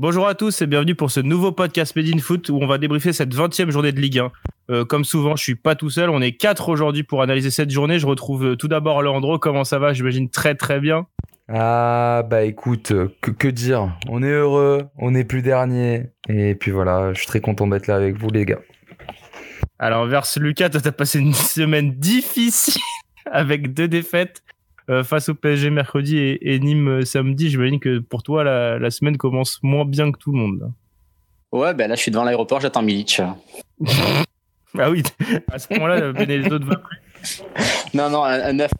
Bonjour à tous et bienvenue pour ce nouveau podcast Made in Foot où on va débriefer cette 20e journée de Ligue 1. Euh, comme souvent, je suis pas tout seul, on est quatre aujourd'hui pour analyser cette journée. Je retrouve euh, tout d'abord Leandro, comment ça va? J'imagine très très bien. Ah bah écoute, que, que dire? On est heureux, on est plus dernier et puis voilà, je suis très content d'être là avec vous les gars. Alors verse Lucas, toi t'as passé une semaine difficile avec deux défaites. Euh, face au PSG mercredi et, Nîmes euh, samedi. J'imagine que pour toi, la, semaine commence moins bien que tout le monde. Ouais, ben là, je suis devant l'aéroport, j'attends Milic. ah oui, à ce moment-là, Benedetto ne va plus. Non, non,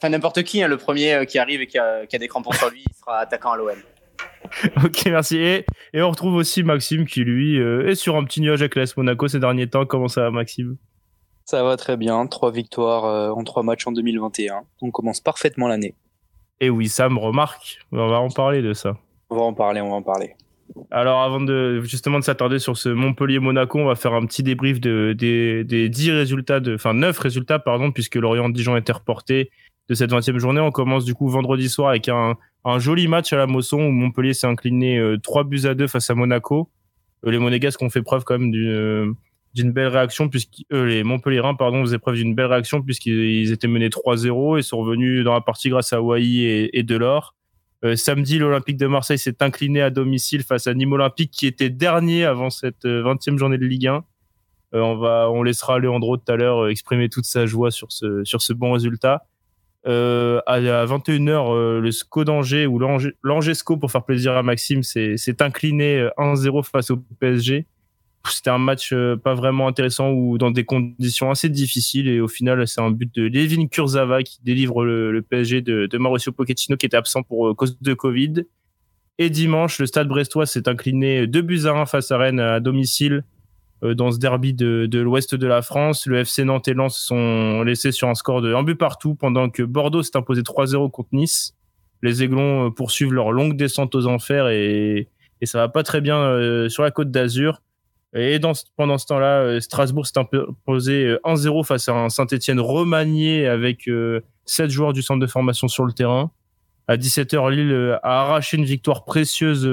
n'importe qui, hein, le premier euh, qui arrive et qui a, des crampons sur lui, il sera attaquant à l'OM. Ok, merci. Et, on retrouve aussi Maxime qui, lui, est sur un petit nuage avec l'AS Monaco ces derniers temps. Comment ça va, Maxime? Ça va très bien, trois victoires euh, en trois matchs en 2021. On commence parfaitement l'année. Et oui, ça me remarque. On va en parler de ça. On va en parler, on va en parler. Alors avant de justement de s'attarder sur ce Montpellier-Monaco, on va faire un petit débrief de, des, des 10 résultats, de, enfin 9 résultats pardon, puisque Lorient-Dijon été reporté de cette 20e journée. On commence du coup vendredi soir avec un, un joli match à la Mosson où Montpellier s'est incliné 3 euh, buts à 2 face à Monaco. Euh, les Monégasques ont fait preuve quand même d'une d'une belle réaction puisque euh, les Montpellierins pardon faisaient preuve d'une belle réaction puisqu'ils étaient menés 3-0 et sont revenus dans la partie grâce à Wai et, Delors. Euh, samedi, l'Olympique de Marseille s'est incliné à domicile face à Nîmes Olympique qui était dernier avant cette 20e euh, journée de Ligue 1. Euh, on va, on laissera Leandro tout à l'heure exprimer toute sa joie sur ce sur ce bon résultat. À, 21h, le SCO d'Angers ou l'Angers SCO pour faire plaisir à Maxime s'est incliné 1-0 face au PSG c'était un match euh, pas vraiment intéressant ou dans des conditions assez difficiles et au final c'est un but de Levin Kurzava qui délivre le, PSG de, de, Mauricio Pochettino qui était absent pour euh, cause de Covid. Et dimanche, le Stade Brestois s'est incliné 2 buts à 1 face à Rennes à domicile euh, dans ce derby de, de l'ouest de la France. Le FC Nantes et Lens sont laissés sur un score de 1 but partout pendant que Bordeaux s'est imposé 3-0 contre Nice. Les Aiglons poursuivent leur longue descente aux enfers et, et ça va pas très bien sur la côte d'Azur. Et dans, pendant ce temps-là, euh, Strasbourg s'est imposé 1-0 euh, face à un Saint-Etienne remanié avec 7 euh, joueurs du centre de formation sur le terrain. À 17h, Lille a arraché une victoire précieuse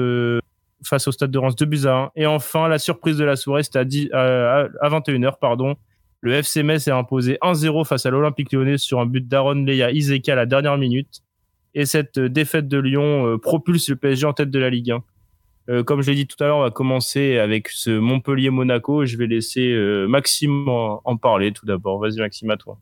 face au Stade de Reims 2 buts à 1. Et enfin, la surprise de la soirée, c'était à, à, 21h, pardon. Le FC Metz est imposé 1-0 face à l'Olympique lyonnais sur un but d'Aaron Leia Izeka à la dernière minute. Et cette défaite de Lyon propulse le PSG en tête de la Ligue 1. Euh, comme je l'ai dit tout à l'heure, on va commencer avec ce Montpellier-Monaco. Je vais laisser euh, Maxime en, parler tout d'abord. Vas-y Maxime, à toi.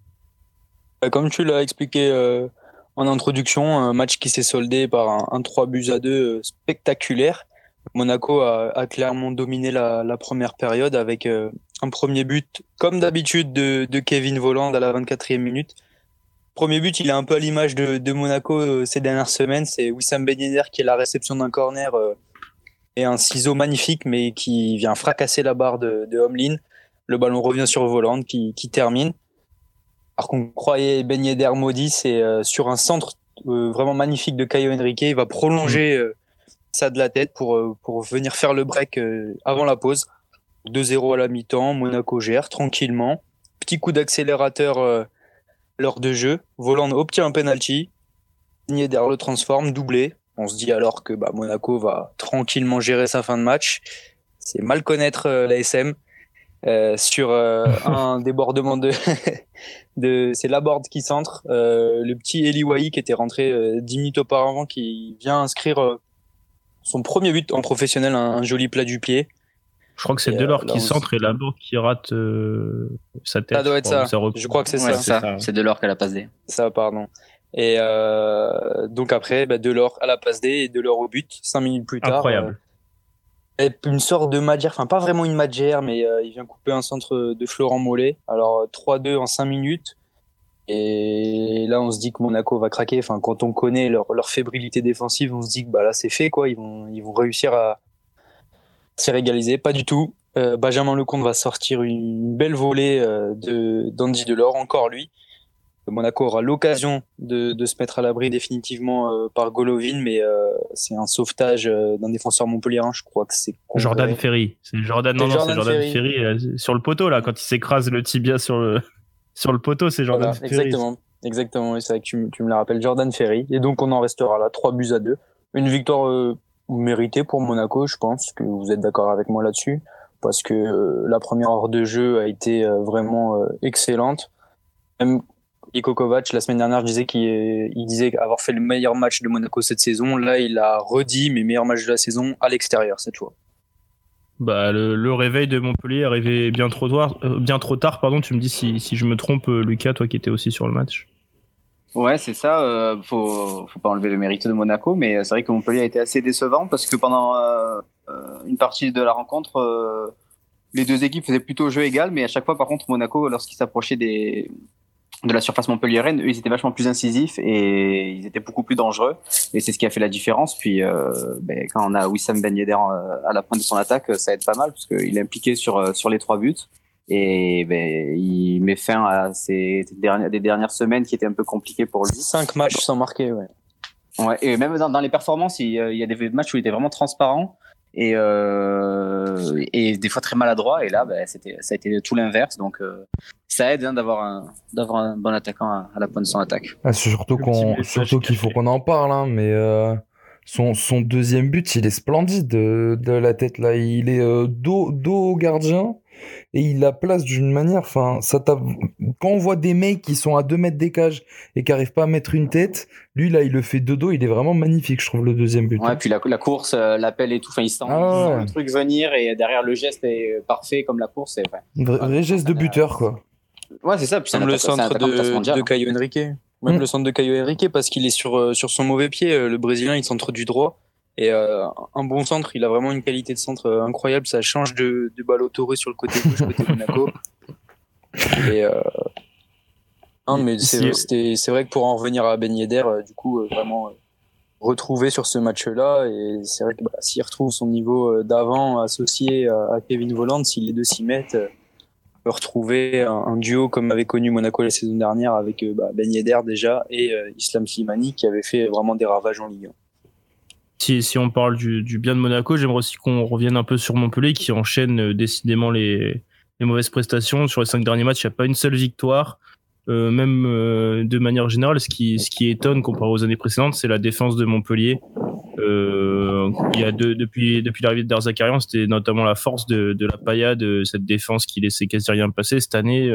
Bah, comme tu l'as expliqué euh, en introduction, un match qui s'est soldé par un, 3 buts à 2 spectaculaire. Monaco a, clairement dominé la, première période avec un premier but, comme d'habitude, de, Kevin Voland à la 24e minute. Premier but, il est un peu à l'image de, Monaco ces dernières semaines. C'est Wissam Ben qui est la réception d'un corner et un ciseau magnifique, mais qui vient fracasser la barre de, de Homelin. Le ballon revient sur Voland qui, qui termine. Alors qu'on croyait Ben Yedder maudit, c'est euh, sur un centre euh, vraiment magnifique de Caio Henrique. Il va prolonger mm. euh, ça de la tête pour, pour venir faire le break avant la pause. 2-0 à la mi-temps, Monaco gère tranquillement. Petit coup d'accélérateur lors de jeu. Voland obtient un penalty. Yedder le transforme, doublé. On se dit alors que bah, Monaco va tranquillement gérer sa fin de match. C'est mal connaître euh, l'ASM. Euh, sur euh, un débordement de, de c'est Laborde qui centre le petit Eli Wahi qui était rentré 10 minutes auparavant qui vient inscrire son premier but en professionnel un, joli plat du pied. Je crois que c'est Delors qui centre et Laborde qui rate sa tête. Ça doit être ça. je crois que c'est ça. c'est Delors qui a la passe D. Ça pardon et euh, donc après, bah, Delors à la passe D et Delors au but, cinq minutes plus tard. Incroyable. Euh, une sorte de Madjer, enfin pas vraiment une Madjer, mais euh, il vient couper un centre de Florent Mollet. Alors 3-2 en 5 minutes. Et là, on se dit que Monaco va craquer. Enfin, quand on connaît leur, leur fébrilité défensive, on se dit que bah là, c'est fait, quoi. Ils vont, ils vont réussir à s'y régaliser. Pas du tout. Euh, Benjamin Lecomte va sortir une belle volée de d'Andy Delors, encore lui. Monaco aura l'occasion de, de, se mettre à l'abri définitivement euh, par Golovin, mais euh, c'est un sauvetage euh, d'un défenseur montpellierin. Je crois que c'est Jordan Ferry. C'est Jordan, non, Jordan Ferry, sur le poteau là, quand il s'écrase le tibia sur le sur le poteau, c'est Jordan Ferry. Exactement, exactement. C'est vrai que tu, tu me la rappelles, Jordan Ferry. Et donc on en restera là, 3 buts à 2. Une victoire mérité pour Monaco, je pense que vous êtes d'accord avec moi là-dessus, parce que la première heure de jeu a été vraiment excellente. Même Iko Kovac, la semaine dernière, je disais qu'il il disait avoir fait le meilleur match de Monaco cette saison. Là, il a redit mes meilleurs matchs de la saison à l'extérieur cette fois. Bah, le, le réveil de Montpellier est arrivé bien trop tard. euh, bien trop tard, pardon. Tu me dis si, si je me trompe, euh, Lucas, toi qui étais aussi sur le match. Ouais, c'est ça. Euh, faut, faut pas enlever le mérite de Monaco, mais c'est vrai que Montpellier a été assez décevant parce que pendant euh, euh, une partie de la rencontre, euh, les deux équipes faisaient plutôt jeu égal, mais à chaque fois, par contre, Monaco, lorsqu'ils s'approchaient des de la surface montpelliéraine, eux, ils étaient vachement plus incisifs et ils étaient beaucoup plus dangereux. Et c'est ce qui a fait la différence. Puis, euh, ben, quand on a Wissam Ben Yedder euh, à la pointe de son attaque, ça aide pas mal parce qu'il est impliqué sur euh, sur les trois buts. Et ben, il met fin à ces dernières, des dernières semaines qui étaient un peu compliquées pour lui. Cinq matchs sans marquer, ouais. Ouais, et même dans, dans les performances, il, il y a des matchs où il était vraiment transparent et, euh, et des fois très maladroit. Et là, ben, c'était, ça a été tout l'inverse. Donc, euh, ça aide hein, d'avoir un, d'avoir un bon attaquant à, à la pointe de son attaque. Ah, c'est surtout qu'on, surtout qu'il faut qu'on en parle, hein, mais euh, son, son deuxième but, il est splendide de, de la tête là. Il est euh, dos, dos au gardien et il la place d'une manière. Enfin, ça t'a- quand on voit des mecs qui sont à 2 mètres des cages et qui arrivent pas à mettre une tête, lui là, il le fait de dos. Il est vraiment magnifique, je trouve le deuxième but. Ouais, puis la, la course, euh, l'appel et tout, enfin, il sent, Ah il sent ouais. le truc venir et derrière le geste est parfait comme la course. Et, ouais, Vrai, vrai geste de buteur quoi. ouais c'est ça. Puis Même le centre de, hein. Caio Henrique. Même Mm. le centre de Caio Henrique parce qu'il est sur, euh, sur son mauvais pied. Euh, Le Brésilien, il centre du droit. Et euh, un bon centre, il a vraiment une qualité de centre euh, incroyable. Ça change de, de balle au Touré sur le côté gauche, côté Monaco. Et euh... non, mais c'est vrai que pour en revenir à Ben Yedder, du coup, vraiment retrouvé sur ce match-là. Et c'est vrai que bah, s'il retrouve son niveau d'avant associé à, Kevin Volland, si les deux s'y mettent, euh, peut retrouver un, un duo comme avait connu Monaco la saison dernière avec bah, Ben Yedder déjà et Islam Slimani qui avait fait vraiment des ravages en Ligue 1. Si, on parle du, bien de Monaco, j'aimerais aussi qu'on revienne un peu sur Montpellier qui enchaîne euh, décidément les, mauvaises prestations. Sur les cinq derniers matchs, il n'y a pas une seule victoire. Euh, même euh, de manière générale, ce qui, étonne comparé aux années précédentes, c'est la défense de Montpellier. Il y a depuis, l'arrivée de Darzakarian, c'était notamment la force de, de la paillade, euh, cette défense qui laissait quasi rien passer. Cette année,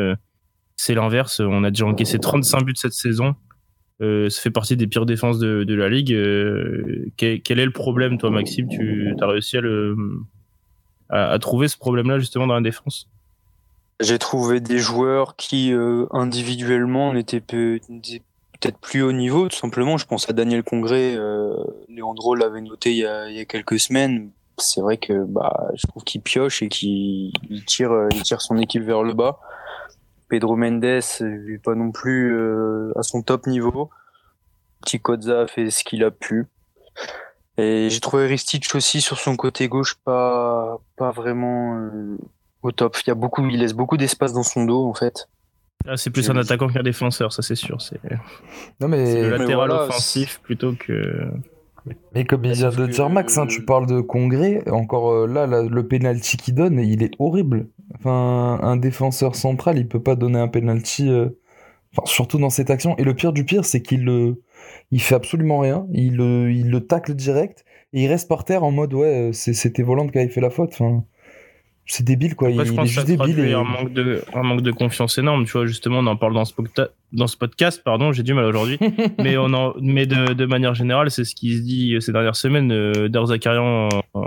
c'est l'inverse. On a déjà encaissé 35 buts cette saison. Euh, ça fait partie des pires défenses de, la ligue. Euh, quel, est le problème, toi, Maxime? Tu as réussi à, trouver ce problème-là justement dans la défense? J'ai trouvé des joueurs qui euh, individuellement n'étaient peu- n'étaient peut-être plus haut niveau, tout simplement. Je pense à Daniel Congré, Léandro l'avait noté il y, a, quelques semaines. C'est vrai que bah, je trouve qu'il pioche et qu'il il tire, il tire son équipe vers le bas. Pedro Mendes n'est pas non plus euh, à son top niveau. Ticozza a fait ce qu'il a pu. Et j'ai trouvé Ristich aussi sur son côté gauche pas, pas vraiment euh, au top. Il y a beaucoup, il laisse beaucoup d'espace dans son dos en fait. Ah, C'est plus un attaquant qu'un défenseur, ça c'est sûr. C'est Non c'est mais le Mais latéral voilà, offensif plutôt que. Mais comme il vient de dire Max, hein, tu parles de Congrès, encore euh, là, là, le penalty qu'il donne, il est horrible. Enfin, un défenseur central, il peut pas donner un penalty, euh, enfin, surtout dans cette action. Et le pire du pire, c'est qu'il le, il fait absolument rien, il le, il le tacle direct, et il reste par terre en mode, ouais, euh, c'était Volante qui avait fait la faute. Enfin, c'est débile, quoi. Après, il, je il pense est juste débile. et- un, manque de, un manque de confiance énorme. Tu vois, justement, on en parle dans ce, pocta- dans ce podcast, pardon, j'ai du mal aujourd'hui. mais on en, mais de, de manière générale, c'est ce qui se dit ces dernières semaines. Euh, Darzakarian euh,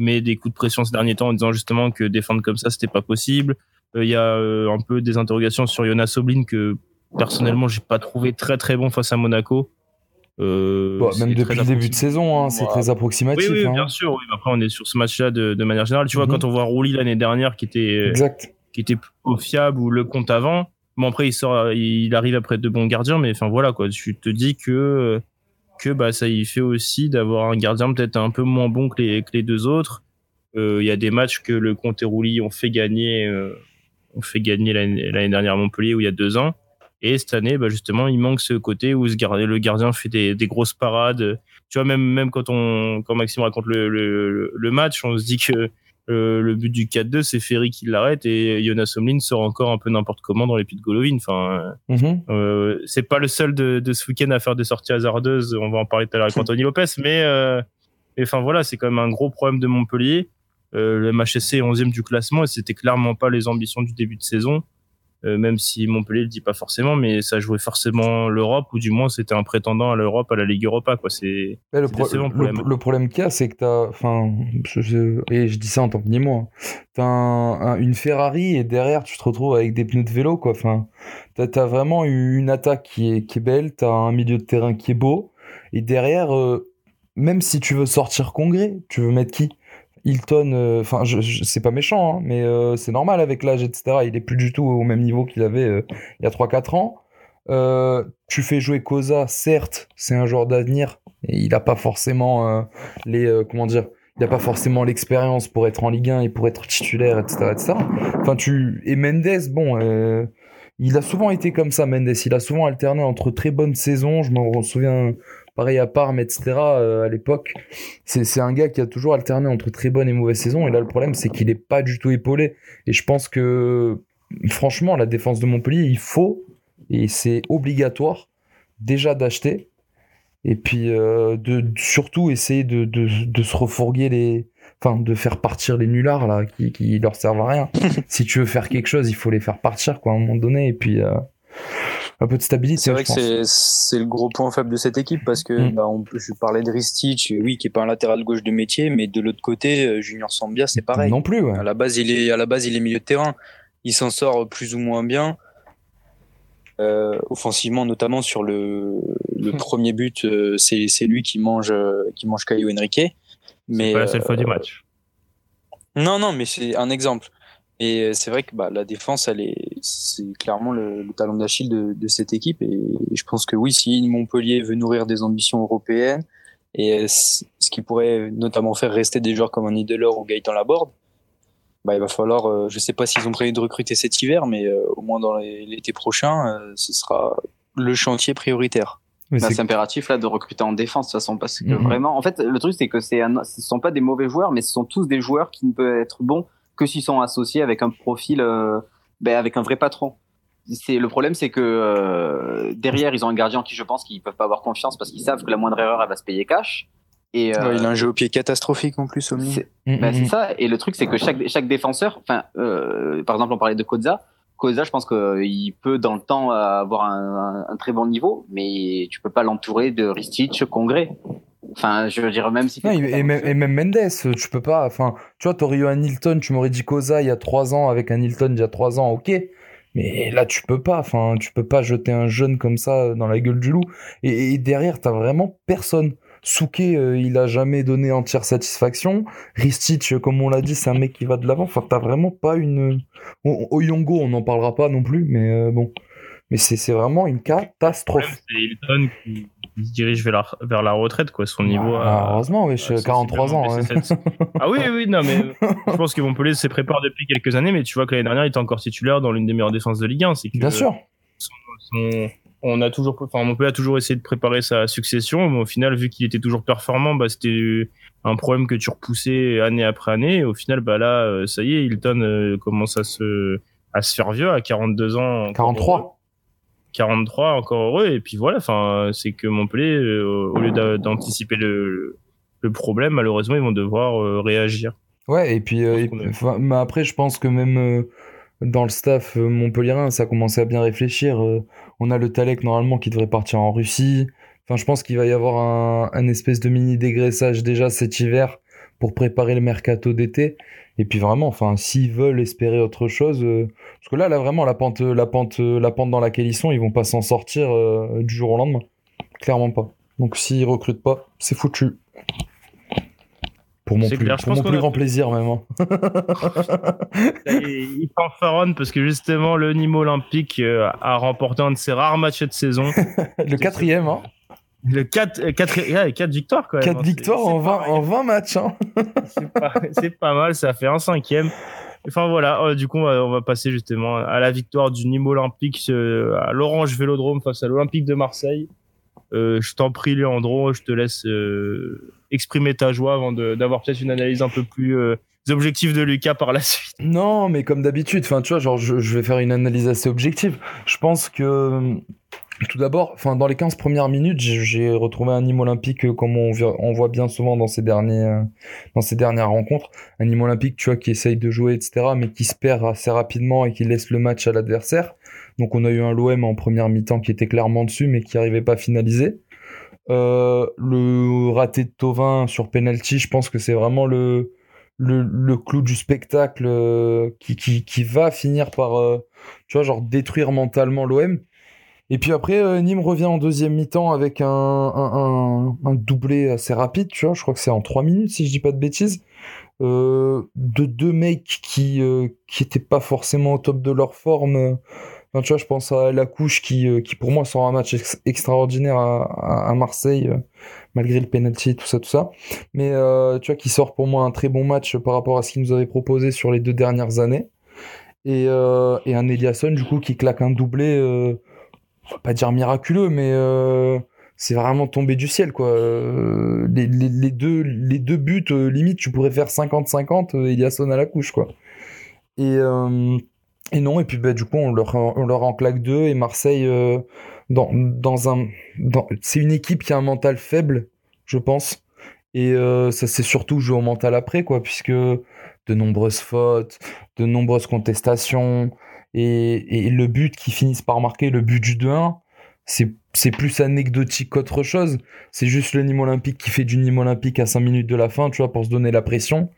met des coups de pression ces derniers temps en disant justement que défendre comme ça, c'était pas possible. Euh, Il y a euh, un peu des interrogations sur Jonas Oblin que personnellement, j'ai pas trouvé très très bon face à Monaco. Euh, c'est même depuis le début de saison, hein, c'est très Oui, approximatif. oui, hein. bien sûr. Oui. Après, on est sur ce match-là de, de manière générale. Tu vois, Mhm. quand on voit Rouli l'année dernière qui était Exact. qui était plutôt fiable ou le compte avant. Bon après il sort, il arrive après de bons gardiens, mais enfin voilà quoi. Tu te dis que que bah ça y fait aussi d'avoir un gardien peut-être un peu moins bon que les deux autres. Euh, Il y a des matchs que le Comte et Rouli ont fait gagner, euh, ont fait gagner l'année dernière à Montpellier où il y a deux ans. Et cette année, bah justement, il manque ce côté où le gardien fait des, grosses parades. Tu vois, même, même quand on, quand Maxime raconte le match, on se dit que euh, le but du 4-2, c'est Ferry qui l'arrête et Jonas Omlin sort encore un peu n'importe comment dans les pieds de Golovin. Enfin, Mhm. euh, c'est pas le seul de, de ce week-end à faire des sorties hasardeuses. On va en parler tout à l'heure avec Anthony Lopez, mais, euh, enfin voilà, c'est quand même un gros problème de Montpellier. Euh, le MHSC est 11e du classement et c'était clairement pas les ambitions du début de saison. Euh, même si Montpellier le dit pas forcément, mais ça jouait forcément l'Europe, ou du moins c'était un prétendant à l'Europe, à la Ligue Europa, quoi. C'est le, c'est pro- décevant le- problème qu'il y a, c'est que t'as, enfin, je- je- et je dis ça en tant que Nîmois, hein. un- un- une Ferrari et derrière tu te retrouves avec des pneus de vélo, quoi. Enfin, t'as, t'as vraiment une attaque qui est, qui est belle, t'as un milieu de terrain qui est beau, et derrière, euh, même si tu veux sortir Congrès, tu veux mettre qui? Hilton, euh, enfin, c'est pas méchant, hein, mais euh, c'est normal avec l'âge, etc. Il est plus du tout au même niveau qu'il avait euh, il y a 3-4 ans. Euh, tu fais jouer Cosa, certes, c'est un joueur d'avenir, et il n'a pas forcément euh, les, comment dire, il n'a pas forcément l'expérience pour être en Ligue 1 et pour être titulaire, etc., etc. Enfin, tu et Mendes, bon, il a souvent été comme ça, Mendes. Il a souvent alterné entre très bonnes saisons. Je me souviens, pareil à Parme, etc. euh, à l'époque, c'est un gars qui a toujours alterné entre très bonnes et mauvaises saisons. Et là, le problème, c'est qu'il est pas du tout épaulé. Et je pense que, franchement, la défense de Montpellier, il faut et c'est obligatoire déjà d'acheter et puis euh, de, surtout essayer de se refourguer les enfin de faire partir les nullards là qui, qui leur servent à rien si tu veux faire quelque chose il faut les faire partir quoi à un moment donné et puis euh, un peu de stabilité C'est vrai je que c'est le gros point faible de cette équipe parce que Mm. bah, on je parlais de Ristich, oui, qui est pas un latéral gauche de métier, mais de l'autre côté, euh, Junior Sambia, c'est pareil. non plus ouais. À la base, il est à la base, il est milieu de terrain. Il s'en sort plus ou moins bien. Euh, offensivement, notamment sur le, le premier but, euh, c'est lui qui mange euh, qui mange Caio Henrique. Mais C'est pas la seule euh, fois du match. non, non, mais c'est un exemple. Et euh, c'est vrai que bah, la défense, elle est, c'est clairement le, le talon d'Achille de, de cette équipe. Et je pense que oui, si Montpellier veut nourrir des ambitions européennes, et euh, ce qui pourrait notamment faire rester des joueurs comme un Idelor ou Gaëtan Laborde, bah, il va falloir, euh, je sais pas s'ils ont prévu de recruter cet hiver, mais euh, au moins dans l'été prochain, euh, ce sera le chantier prioritaire. Mais Bah, c'est- impératif là de recruter en défense de toute façon parce que Mhm. vraiment en fait le truc c'est que c'est un, ce sont pas des mauvais joueurs mais ce sont tous des joueurs qui ne peuvent être bons que s'ils sont associés avec un profil euh, ben, avec un vrai patron. C'est le problème c'est que euh, derrière ils ont un gardien en qui je pense qu'ils peuvent pas avoir confiance parce qu'ils savent que la moindre erreur elle va se payer cash et euh, Ouais, il a un jeu au pied catastrophique en plus, c'est- Mm, bah, mm, c'est mm. ça. Et le truc, c'est que chaque, chaque défenseur, enfin, euh, par exemple, on parlait de Koza. Koza, je pense qu'il peut, dans le temps, avoir un, un, un très bon niveau, mais tu peux pas l'entourer de Ristich, Congrès. Enfin, je veux dire, même si. Non, et, et même, et même Mendes, tu peux pas. Enfin, tu vois, t'aurais eu un Hilton, tu m'aurais dit Cosa il y a trois ans avec un Hilton il y a trois ans, ok. Mais là, tu peux pas. Enfin, tu peux pas jeter un jeune comme ça dans la gueule du loup. Et, et derrière, t'as vraiment personne. Souké, euh, il a jamais donné entière satisfaction. Ristich, euh, comme on l'a dit, c'est un mec qui va de l'avant. Enfin, t'as vraiment pas une. Oyongo, on n'en parlera pas non plus, mais euh, bon. Mais c'est vraiment une catastrophe. c'est Hilton qui, se dirige vers la, vers la retraite, quoi. Son niveau. Ah, a- heureusement, wesh, a 43 ans. ouais. Ah oui, oui, non, mais je pense que Montpellier se prépare depuis quelques années, mais tu vois que l'année dernière, il était encore titulaire dans l'une des meilleures défenses de Ligue 1. C'est que Bien sûr. son- on a toujours, enfin, Montpellier a toujours essayé de préparer sa succession, mais au final, vu qu'il était toujours performant, bah, c'était un problème que tu repoussais année après année. Et au final, bah là, euh, ça y est, Hilton euh, commence à se, à se faire vieux à 42 ans. encore 43. heureux. 43, encore heureux. Et puis voilà, enfin, c'est que Montpellier, euh, au lieu d'a- d'anticiper le, le problème, malheureusement, ils vont devoir euh, réagir. Ouais, et puis, et- enfin, mais après, je pense que même dans le staff montpelliérain, ça a commencé à bien réfléchir. On a le Talek normalement qui devrait partir en Russie. Enfin, je pense qu'il va y avoir un, un espèce de mini dégraissage déjà cet hiver pour préparer le mercato d'été. Et puis vraiment, enfin, s'ils veulent espérer autre chose, euh, parce que là, là vraiment, la pente, la pente, la pente dans laquelle ils sont, ils vont pas s'en sortir euh, du jour au lendemain. Clairement pas. Donc s'ils recrutent pas, c'est foutu. Pour mon C'est plus, clair, je pour pense mon plus grand plaisir même. hein. Il fanfaronne parce que justement, le Nîmes Olympique euh, a remporté un de ses rares matchs de saison. Le quatrième, hein. Le 4, 4, 4 victoires, quand même. 4 hein. victoires en, 20, pas en 20 matchs. Hein. c'est pas, c'est pas mal, ça fait un cinquième. Enfin voilà, euh, du coup on va, on va passer justement à la victoire du Nîmes Olympique euh, à l'Orange Vélodrome face à l'Olympique de Marseille. Euh, je t'en prie Léandro, je te laisse euh, exprimer ta joie avant d'avoir peut-être une analyse un peu plus euh, objective de Lucas par la suite. Non, mais comme d'habitude, enfin, tu vois, genre, je, vais faire une analyse assez objective. Je pense que tout d'abord, enfin dans les 15 premières minutes, j'ai retrouvé un Nîmes olympique comme on, voit bien souvent dans ces dans ces dernières rencontres, un Nîmes olympique, tu vois, qui essaye de jouer, etc., mais qui se perd assez rapidement et qui laisse le match à l'adversaire. Donc on a eu un l'OM en première mi-temps qui était clairement dessus, mais qui n'arrivait pas à finaliser. Euh, le raté de Tovin sur penalty, je pense que c'est vraiment le, clou du spectacle euh, qui, va finir par, euh, tu vois, genre détruire mentalement l'OM. Et puis après, Nîmes revient en deuxième mi-temps avec un, doublé assez rapide, tu vois, je crois que c'est en trois minutes si je dis pas de bêtises, de deux mecs qui qui étaient pas forcément au top de leur forme tu vois, je pense à la couche qui, euh, qui pour moi sort un match extraordinaire à, à, Marseille, euh, malgré le penalty, tout ça, tout ça. Mais euh, tu vois, qui sort pour moi un très bon match par rapport à ce qu'il nous avait proposé sur les deux dernières années. Et, et un Eliasson, du coup, qui claque un doublé, on va pas dire miraculeux, mais c'est vraiment tombé du ciel, quoi. Les, les, les, deux, les deux buts, limite, tu pourrais faire 50-50, Eliasson à la couche, quoi. Et et non, et puis bah, du coup, on leur, on leur en claque deux. Et Marseille, euh, dans, dans un, dans, c'est une équipe qui a un mental faible, je pense. Et euh, ça s'est surtout joué au mental après, quoi, puisque de nombreuses fautes, de nombreuses contestations, et, et le but qui finissent par marquer, le but du 2-1, c'est c'est plus anecdotique qu'autre chose. C'est juste le Nîmes Olympique qui fait du Nîmes Olympique à 5 minutes de la fin, tu vois, pour se donner la pression.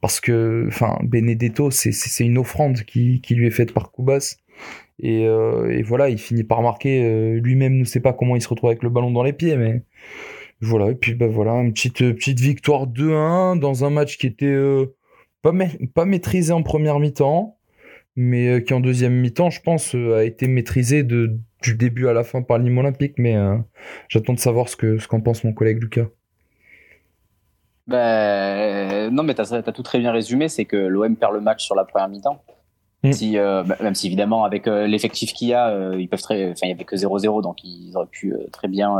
Parce que, enfin, Benedetto, c'est une offrande qui, qui, lui est faite par Koubas. Et, euh, et, voilà, il finit par marquer. Euh, lui-même ne sait pas comment il se retrouve avec le ballon dans les pieds, mais voilà. Et puis, bah voilà, une petite, petite victoire 2-1 dans un match qui était euh, pas maîtrisé en première mi-temps, mais qui en deuxième mi-temps, je pense, a été maîtrisé de du début à la fin par l'hymne olympique, mais euh, j'attends de savoir ce que ce qu'en pense mon collègue Lucas. Ben, non, mais tu as, tout très bien résumé, c'est que l'OM perd le match sur la première mi-temps. Mm. Si, euh, bah, même si évidemment avec euh, l'effectif qu'il y a, ils peuvent très, enfin il y avait que 0-0, donc ils auraient pu très bien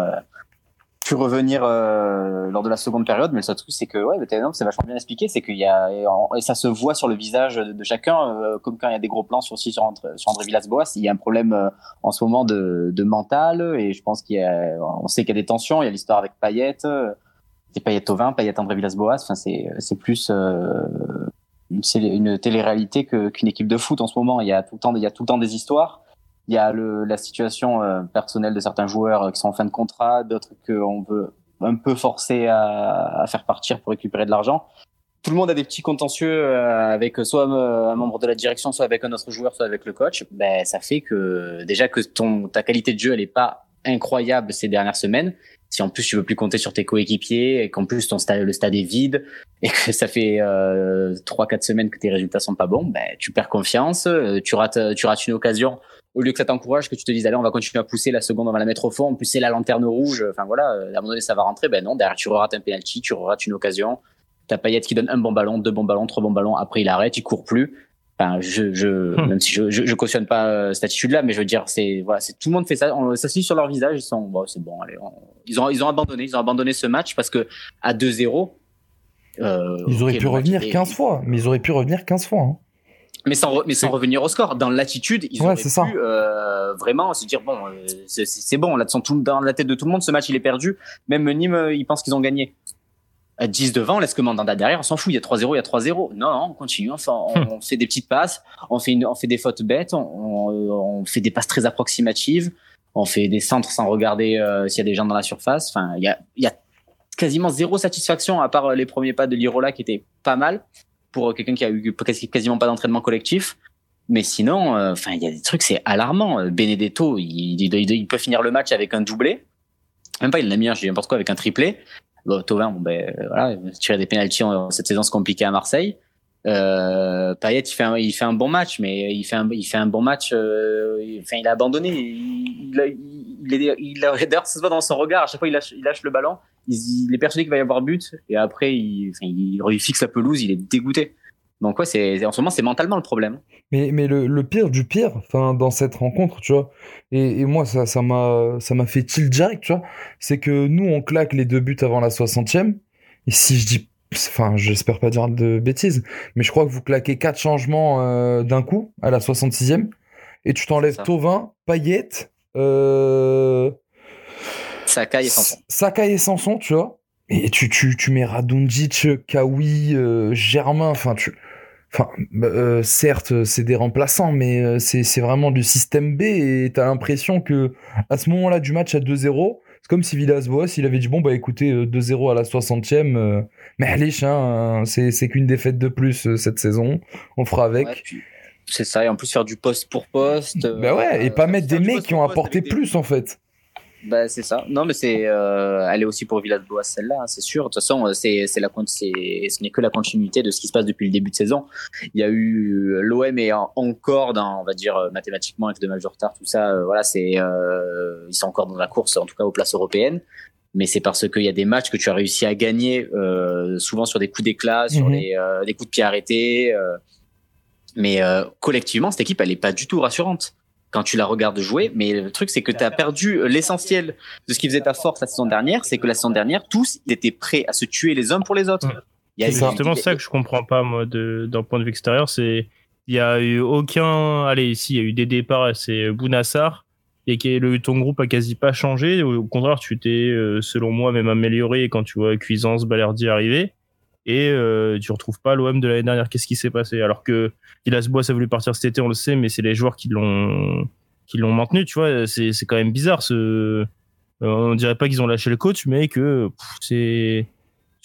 pu revenir euh, lors de la seconde période, mais le seul truc c'est que ouais, c'est vachement bien expliqué, c'est qu'il y a et, ça se voit sur le visage de chacun, euh, comme quand il y a des gros plans sur sur, sur André Villas-Boas, il y a un problème euh, en ce moment de, de mental et je pense qu'il y a, on sait qu'il y a des tensions, il y a l'histoire avec Payet, c'est Payet au vin, Payet André Villas-Boas, enfin c'est c'est plus c'est une télé-réalité qu'une équipe de foot en ce moment. Il y a tout le temps il y a tout le temps des histoires. Il y a le, la situation euh, personnelle de certains joueurs euh, qui sont en fin de contrat, d'autres qu'on veut un peu forcer à, à, faire partir pour récupérer de l'argent. Tout le monde a des petits contentieux euh, avec soit un membre de la direction, soit avec un autre joueur, soit avec le coach. Ben, ça fait que déjà que ton, ta qualité de jeu, elle est pas incroyable ces dernières semaines. Si en plus tu veux plus compter sur tes coéquipiers et qu'en plus ton stade, le stade est vide et que ça fait trois euh, quatre semaines que tes résultats sont pas bons, ben tu perds confiance, tu rates tu rates une occasion au lieu que ça t'encourage, que tu te dises allez on va continuer à pousser la seconde, on va la mettre au fond, en plus c'est la lanterne rouge, enfin voilà, à un moment donné ça va rentrer, ben non, derrière tu rates un penalty, tu rates une occasion, t'as Payet qui donne un bon ballon, deux bons ballons, trois bons ballons, après il arrête, il court plus. Enfin, je, je hmm. même si je, je, je, cautionne pas euh, cette attitude-là, mais je veux dire, c'est voilà, c'est tout le monde fait ça. On, ça se lit sur leur visage, ils sont bon, c'est bon, allez, ils ont ils ont abandonné, ils ont abandonné ce match parce que à 2-0. Euh, ils auraient pu revenir 15 fois, mais ils auraient pu revenir 15 fois. Hein mais sans, mais sans revenir au score. Dans l'attitude, ils auraient pu euh, vraiment se dire bon, euh, c'est bon, là, dans la tête de tout le monde, ce match il est perdu. Même Nîmes, euh, ils pensent qu'ils ont gagné. À 10 devant, on laisse Mandanda derrière, on s'en fout, il y a 3-0, il y a 3-0. Non, non, on continue, enfin, on, fait des petites passes, on fait, une, on fait des fautes bêtes, on, on, fait des passes très approximatives, on fait des centres sans regarder euh, s'il y a des gens dans la surface. Enfin, il y a, il y a quasiment zéro satisfaction à part les premiers pas de Lirola qui étaient pas mal pour quelqu'un qui a eu quasiment pas d'entraînement collectif. Mais sinon, euh, enfin, il y a des trucs, c'est alarmant. Euh, Benedetto, il, il, peut finir le match avec un doublé. Même pas, il l'a mis, je dis n'importe quoi, avec un triplé. Bon, Tovin, bon, ben, voilà, tirer des pénalties cette saison, c'est compliqué à Marseille. Euh, Payet, il fait un, un bon match, mais il fait un, il fait un bon match. Euh, enfin, il a abandonné. Il, il, il, est, il d'ailleurs, ça se voit dans son regard. À chaque fois, il lâche, il lâche le ballon. Il, est persuadé qu'il va y avoir but, et après, il, il, fixe la pelouse. Il est dégoûté. Donc ouais, c'est en ce moment, c'est mentalement le problème. Mais, mais le, le pire du pire, enfin, dans cette rencontre, tu vois, et, et moi, ça, ça m'a, ça m'a fait tilt direct, tu vois, c'est que nous, on claque les deux buts avant la 60e. Et si je dis enfin j'espère pas dire de bêtises, mais je crois que vous claquez quatre changements euh, d'un coup à la 66e et tu t'enlèves Tovin, Payet, Euh... Sakai et Sanson. Sakai et Sanson, tu vois. Et tu, tu, tu mets Radonjic, Kawi, euh, Germain, enfin, tu. Enfin, euh, certes, c'est des remplaçants, mais euh, c'est c'est vraiment du système B et t'as l'impression que à ce moment-là du match à 2-0, c'est comme si Villas-Boas, il avait dit bon bah écoutez 2-0 à la 60e, euh, mais allez, hein, c'est c'est qu'une défaite de plus cette saison, on fera avec. Ouais, puis c'est ça, et en plus faire du poste pour poste. bah ouais, et euh, pas mettre des mecs qui ont apporté des- plus en fait. Bah c'est ça. Non mais c'est, euh, elle est aussi pour Villas-Boas celle-là, hein, c'est sûr. De toute façon, euh, c'est c'est la c'est ce n'est que la continuité de ce qui se passe depuis le début de saison. Il y a eu l'OM est en- encore dans, on va dire euh, mathématiquement avec deux matchs de retard, tout ça. euh, voilà, c'est euh, ils sont encore dans la course, en tout cas aux places européennes. Mais c'est parce qu'il y a des matchs que tu as réussi à gagner, euh, souvent sur des coups d'éclat, sur Mhm. les euh, des coups de pied arrêtés. Euh. mais euh, collectivement, cette équipe, elle est pas du tout rassurante quand tu la regardes jouer. Mais le truc, c'est que tu as perdu euh, l'essentiel de ce qui faisait ta force la saison dernière. C'est que la saison dernière, tous ils étaient prêts à se tuer les uns pour les autres. Mm. A C'est eu- ça. C'est justement ça que je comprends pas, moi, de- d'un point de vue extérieur. C'est il y a eu aucun. Allez, ici, il y a eu des départs. C'est Bounassar et que le, ton groupe a quasi pas changé. Au contraire, tu t'es, euh, selon moi, même amélioré quand tu vois Cuisance, Balerdi arriver. Et euh, tu retrouves pas l'OM de l'année dernière. Qu'est-ce qui s'est passé? Alors que Villas-Boas a voulu partir cet été, on le sait, mais c'est les joueurs qui l'ont qui l'ont maintenu. Tu vois, c'est quand même bizarre. Ce euh, on dirait pas qu'ils ont lâché le coach, mais que c'est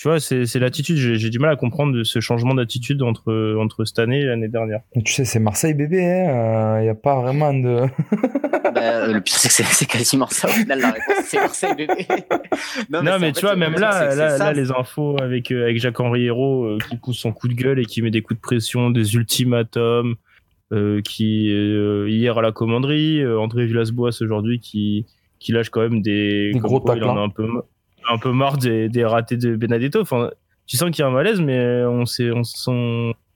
tu vois, c'est l'attitude. J'ai du mal à comprendre ce changement d'attitude entre, entre cette année et l'année dernière. Mais tu sais, c'est Marseille bébé, hein. Il y a pas vraiment de. Bah, euh, le pire, c'est que c'est- c'est quasiment ça au final la réponse. C'est Marseille bébé. Non, mais, tu fait, vois, même là, là, là, les infos avec, euh, avec Jacques-Henri Hérault euh, qui pousse son coup de gueule et qui met des coups de pression, des ultimatums, euh, qui, euh, hier à la commanderie, euh, André Villas-Boas aujourd'hui qui, qui lâche quand même des, Des gros quoi il en a un peu, un peu marre des, des ratés de Benedetto. Enfin, tu sens qu'il y a un malaise, mais on, sait, on, se sent-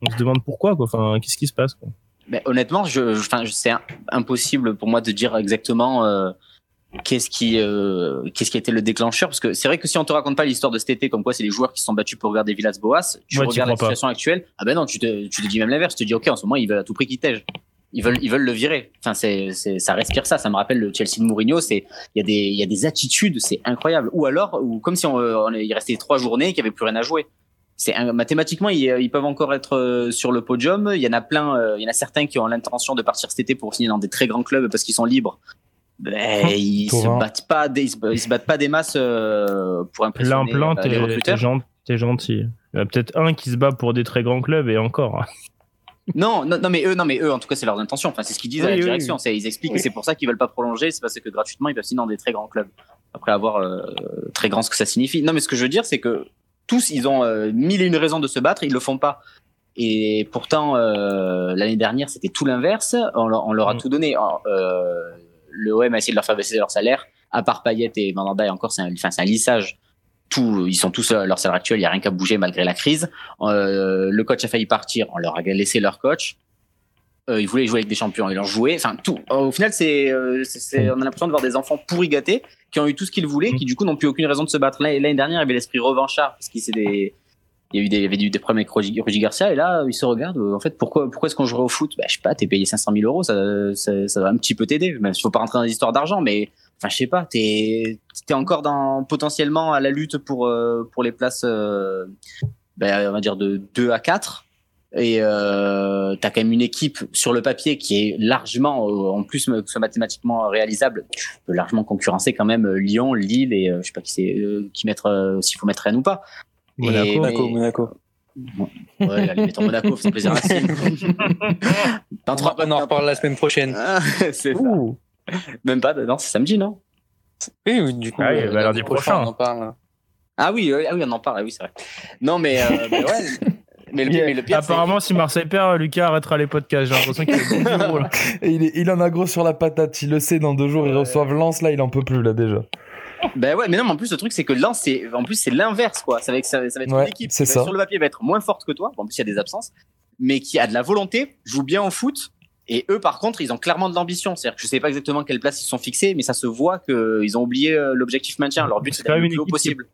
on se demande pourquoi, quoi. Enfin, qu'est-ce qui se passe, quoi? Mais honnêtement, je, je- c'est impossible pour moi de dire exactement euh, qu'est-ce qui, euh, qu'est-ce qui a été le déclencheur, parce que c'est vrai que si on te raconte pas l'histoire de cet été, comme quoi c'est les joueurs qui se sont battus pour regarder Villas-Boas, tu Ouais, regardes la pas. situation actuelle, ah ben non, tu te, tu te dis même l'inverse, tu te dis ok, en ce moment ils veulent à tout prix qu'il tège. Ils veulent, ils veulent le virer. Enfin, c'est, ça respire ça. Ça me rappelle le Chelsea de Mourinho. C'est, il y a des, il y a des attitudes, c'est incroyable. Ou alors, ou comme si on, on- il restait trois journées et qu'il y avait plus rien à jouer. C'est mathématiquement, ils, ils peuvent encore être euh, sur le podium. Il y en a plein, euh, il y en a certains qui ont l'intention de partir cet été pour signer dans des très grands clubs parce qu'ils sont libres. Ben, ils se battent pas, des, ils, se, ils se battent pas des masses euh, pour impressionner les recruteurs. t'es gentil. Il y en a peut-être un qui se bat pour des très grands clubs et encore. Non, non, non, mais eux, non, mais eux, en tout cas, c'est leur intention. Enfin, c'est ce qu'ils disent à Oui, la oui, direction. C'est, ils expliquent que c'est pour ça qu'ils veulent pas prolonger. C'est parce que gratuitement, ils peuvent signer dans des très grands clubs. Après avoir euh, très grand ce que ça signifie. Non, mais ce que je veux dire, c'est que tous, ils ont euh, mille et une raisons de se battre. Ils le font pas. Et pourtant, euh, l'année dernière, c'était tout l'inverse. On, leur- on leur a Mm. tout donné. Euh, le OM a essayé de leur faire baisser leur salaire. À part Payet et Mandanda, et encore, c'est un, enfin, c'est un lissage. Ils sont tous à leur salaire actuel. Il y a rien qu'à bouger malgré la crise. Euh, le coach a failli partir. On leur a laissé leur coach. Euh, ils voulaient jouer avec des champions, ils l'ont joué. Enfin, tout. Au final, euh, c'est- on a l'impression de voir des enfants pourri gâtés qui ont eu tout ce qu'ils voulaient, qui du coup n'ont plus aucune raison de se battre. L'année dernière, il y avait l'esprit revanchard parce qu'il y a des, il y avait eu des problèmes avec Rudy Garcia et là, ils se regardent. En fait, pourquoi, pourquoi est-ce qu'on jouerait au foot? Bah, Je sais pas. T'es payé 500 000 euros, ça va un petit peu t'aider. Même s'il faut pas rentrer dans des histoires d'argent, mais enfin, je sais pas. T'es, t'es encore dans potentiellement à la lutte pour euh, pour les places, euh, ben, on va dire de 2 à 4 et euh, t'as quand même une équipe sur le papier qui est largement, euh, en plus que ce soit mathématiquement réalisable, tu peux largement concurrencer quand même Lyon, Lille et euh, je sais pas qui c'est, euh, qui mettre, euh, s'il faut mettre Rennes ou pas. Et- Monaco. Monaco, mais- Monaco. Ouais, allez, mettons Monaco, c'est plaisir à. Dans On, trois en- on en reparle la semaine prochaine. Ah, c'est ça. Même pas, non, c'est samedi, non? Oui, oui, du coup, Ah oui, euh, bah, lundi prochain. on en parle. Ah oui, euh, ah oui, on en parle, ah oui, c'est vrai. Non, mais, euh, mais ouais. Mais le, mais le pire, c'est- Apparemment, si Marseille perd, Lucas arrêtera les podcasts. J'ai l'impression qu'il est gros, là. Et il, est- il en a gros sur la patate, il le sait, dans deux jours, ils reçoivent Lens, là, il en peut plus, là, déjà. Ben ouais, mais non, mais en plus, le truc, c'est que Lens, c'est, en plus, c'est l'inverse, quoi. Ça va, être- ça, va- ça va être Ouais, une équipe qui, sur le papier, va être moins forte que toi. Bon, en plus, il y a des absences, mais qui a de la volonté, joue bien au foot. Et eux, par contre, ils ont clairement de l'ambition. C'est-à-dire que je sais pas exactement quelle place ils se sont fixés, mais ça se voit qu'ils ont oublié euh, l'objectif maintien. Leur but, C'est c'est quand d'aller même le plus haut équipe qui- possible.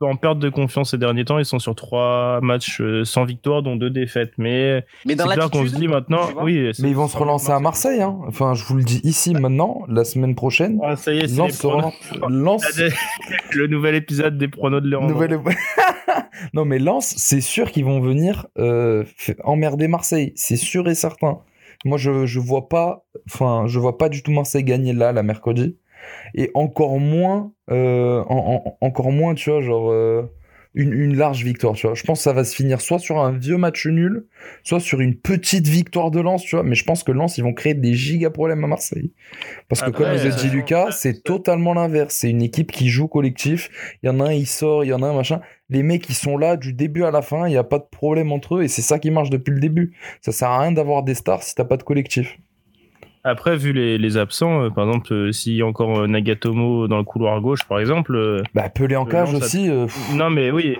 en perte de confiance ces derniers temps. Ils sont sur trois matchs euh, sans victoire, dont deux défaites. Mais, mais c'est clair qu'on se dit maintenant, oui. Mais ils vont se relancer à Marseille. Hein. Enfin, je vous le dis ici maintenant, la semaine prochaine. Ah, ça y est, Lance, Lance... le nouvel épisode des pronos de. Nouvelle... non, mais Lance, c'est sûr qu'ils vont venir euh, emmerder Marseille. C'est sûr et certain. Moi, je, je vois pas, enfin, je vois pas du tout Marseille gagner là, la mercredi. Et encore moins, euh, encore moins, tu vois, genre euh, une, une, large victoire, tu vois. Je pense que ça va se finir soit sur un vieux match nul, soit sur une petite victoire de Lens, tu vois. Mais je pense que Lens, ils vont créer des giga problèmes à Marseille. Parce que comme vous dit Lucas, c'est totalement l'inverse. C'est une équipe qui joue collectif. Il y en a un, il sort, il y en a un, machin. Les mecs, ils sont là du début à la fin. Il n'y a pas de problème entre eux. Et c'est ça qui marche depuis le début. Ça sert à rien d'avoir des stars si t'as pas de collectif. Après, vu les, absents, euh, par exemple, euh, s'il y a encore euh, Nagatomo dans le couloir gauche, par exemple. bah, Pelé en cage aussi. non, mais oui.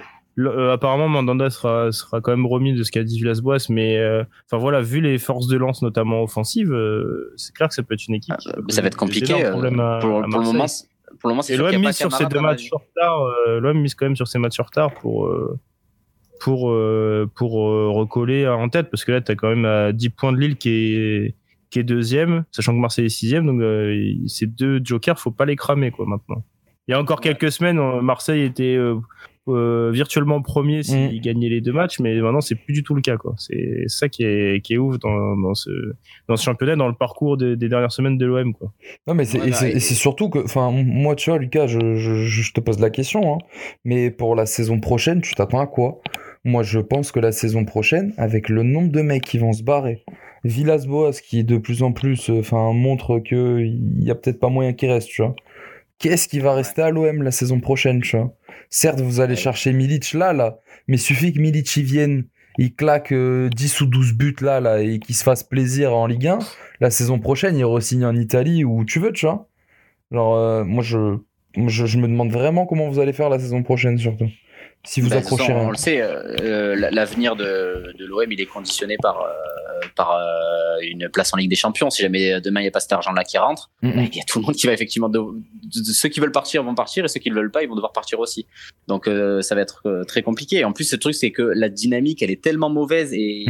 apparemment, Mandanda sera, sera quand même remis de ce qu'a dit Villas-Boas, mais enfin voilà, vu les forces de lance, notamment offensives, c'est clair que ça peut être une équipe. Ah, ça va être compliqué. pour, le moment, pour le moment, Et l'OM mise sur ces deux matchs sur retard. L'OM mise quand même sur ces matchs sur retard pour pour pour recoller en tête, parce que là, tu as quand même à 10 points de Lille qui est qui est deuxième, sachant que Marseille est sixième. Donc euh, ces deux jokers, faut pas les cramer quoi maintenant. Il y a encore quelques semaines, euh, Marseille était euh, virtuellement premier s'il mm. gagnait les deux matchs, mais maintenant c'est plus du tout le cas quoi. C'est ça qui est qui est ouf dans, dans ce dans ce championnat, dans le parcours des dernières semaines de l'OM quoi. Non mais c'est c'est surtout que, enfin moi tu vois Lucas, je, je, je te pose la question, hein, mais pour la saison prochaine, tu t'attends à quoi? Moi je pense que la saison prochaine, avec le nombre de mecs qui vont se barrer Villas-Boas qui de plus en plus euh, enfin montre que il y a peut-être pas moyen qu'il reste, tu vois. Qu'est-ce qui va rester à l'OM la saison prochaine, tu vois? Certes, vous allez chercher Milic là, là, mais suffit que Milic y vienne, il claque 10 euh, ou 12 buts là, là, et qu'il se fasse plaisir en Ligue 1. La saison prochaine, il re-signe en Italie ou tu veux, tu vois? Genre, euh, moi, je, je, je me demande vraiment comment vous allez faire la saison prochaine, surtout si vous bah, accrochez On le sait, euh, l'avenir de, de l'OM, il est conditionné par, euh, par euh, une place en Ligue des Champions. Si jamais demain il n'y a pas cet argent-là qui rentre, bah, il y a tout le monde qui va effectivement. De, ceux qui veulent partir vont partir et ceux qui ne veulent pas, ils vont devoir partir aussi. Donc ça va être très compliqué. En plus, le truc, c'est que la dynamique, elle est tellement mauvaise et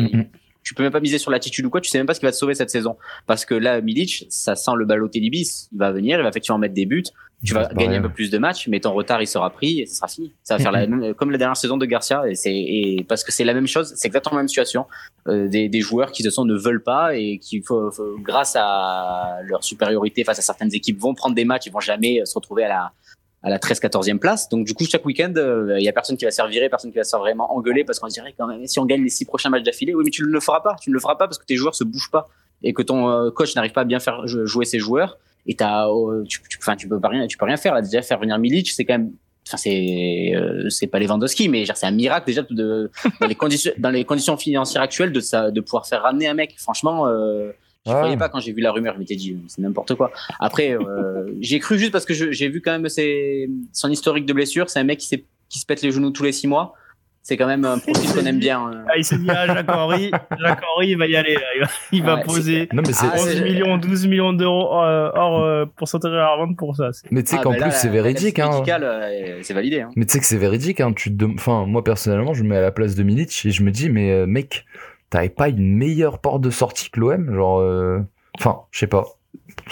tu peux même pas miser sur l'attitude ou quoi, tu sais même pas ce qui va te sauver cette saison. Parce que là, Milic, ça sent le Balotelli bis. Il va venir, il va effectivement mettre des buts. Tu vas gagner un peu plus de matchs, mais ton retard, il sera pris et ce sera fini. Ça va faire la même, comme la dernière saison de Garcia. Et c'est, et parce que c'est la même chose, c'est exactement la même situation. Euh, des, des, joueurs qui, de toute façon, ne veulent pas et qui, faut, grâce à leur supériorité face à certaines équipes, vont prendre des matchs, ils vont jamais se retrouver à la, à la 13-14e place. Donc du coup, chaque week-end, il euh, y a personne qui va se faire virer, personne qui va se faire vraiment engueuler parce qu'on dirait quand même, si on gagne les six prochains matchs d'affilée, oui, mais tu ne le feras pas. Tu ne le feras pas parce que tes joueurs se bougent pas et que ton euh, coach n'arrive pas à bien faire jouer ses joueurs. Et t'as, euh, tu, tu, enfin, tu peux pas rien, tu peux rien faire. Là, déjà faire venir Milic, c'est quand même, enfin, c'est, c'est pas Lewandowski, mais c'est un miracle déjà de, dans les conditions, dans les conditions financières actuelles de ça, de pouvoir faire ramener un mec. Franchement. Je ne croyais pas quand j'ai vu la rumeur, je m'étais dit c'est n'importe quoi. Après, euh, j'ai cru juste parce que j'ai vu quand même ses, son historique de blessure. C'est un mec qui, qui se pète les genoux tous les six mois. C'est quand même un profil qu'on aime bien. Ah, il s'est dit à Jacques Henry, Jacques Henry, il va y aller. Il va, poser non, mais 11 millions, 12 millions d'euros hors euh, pourcentage à la revente pour ça. Mais tu sais ah, qu'en plus, c'est véridique. Hein. Euh, c'est validé. Hein. Mais tu sais que c'est véridique. Hein. Tu enfin, moi, personnellement, je me mets à la place de Milic et je me dis, mais mec, t'avais pas une meilleure porte de sortie que l'OM genre euh, enfin je sais pas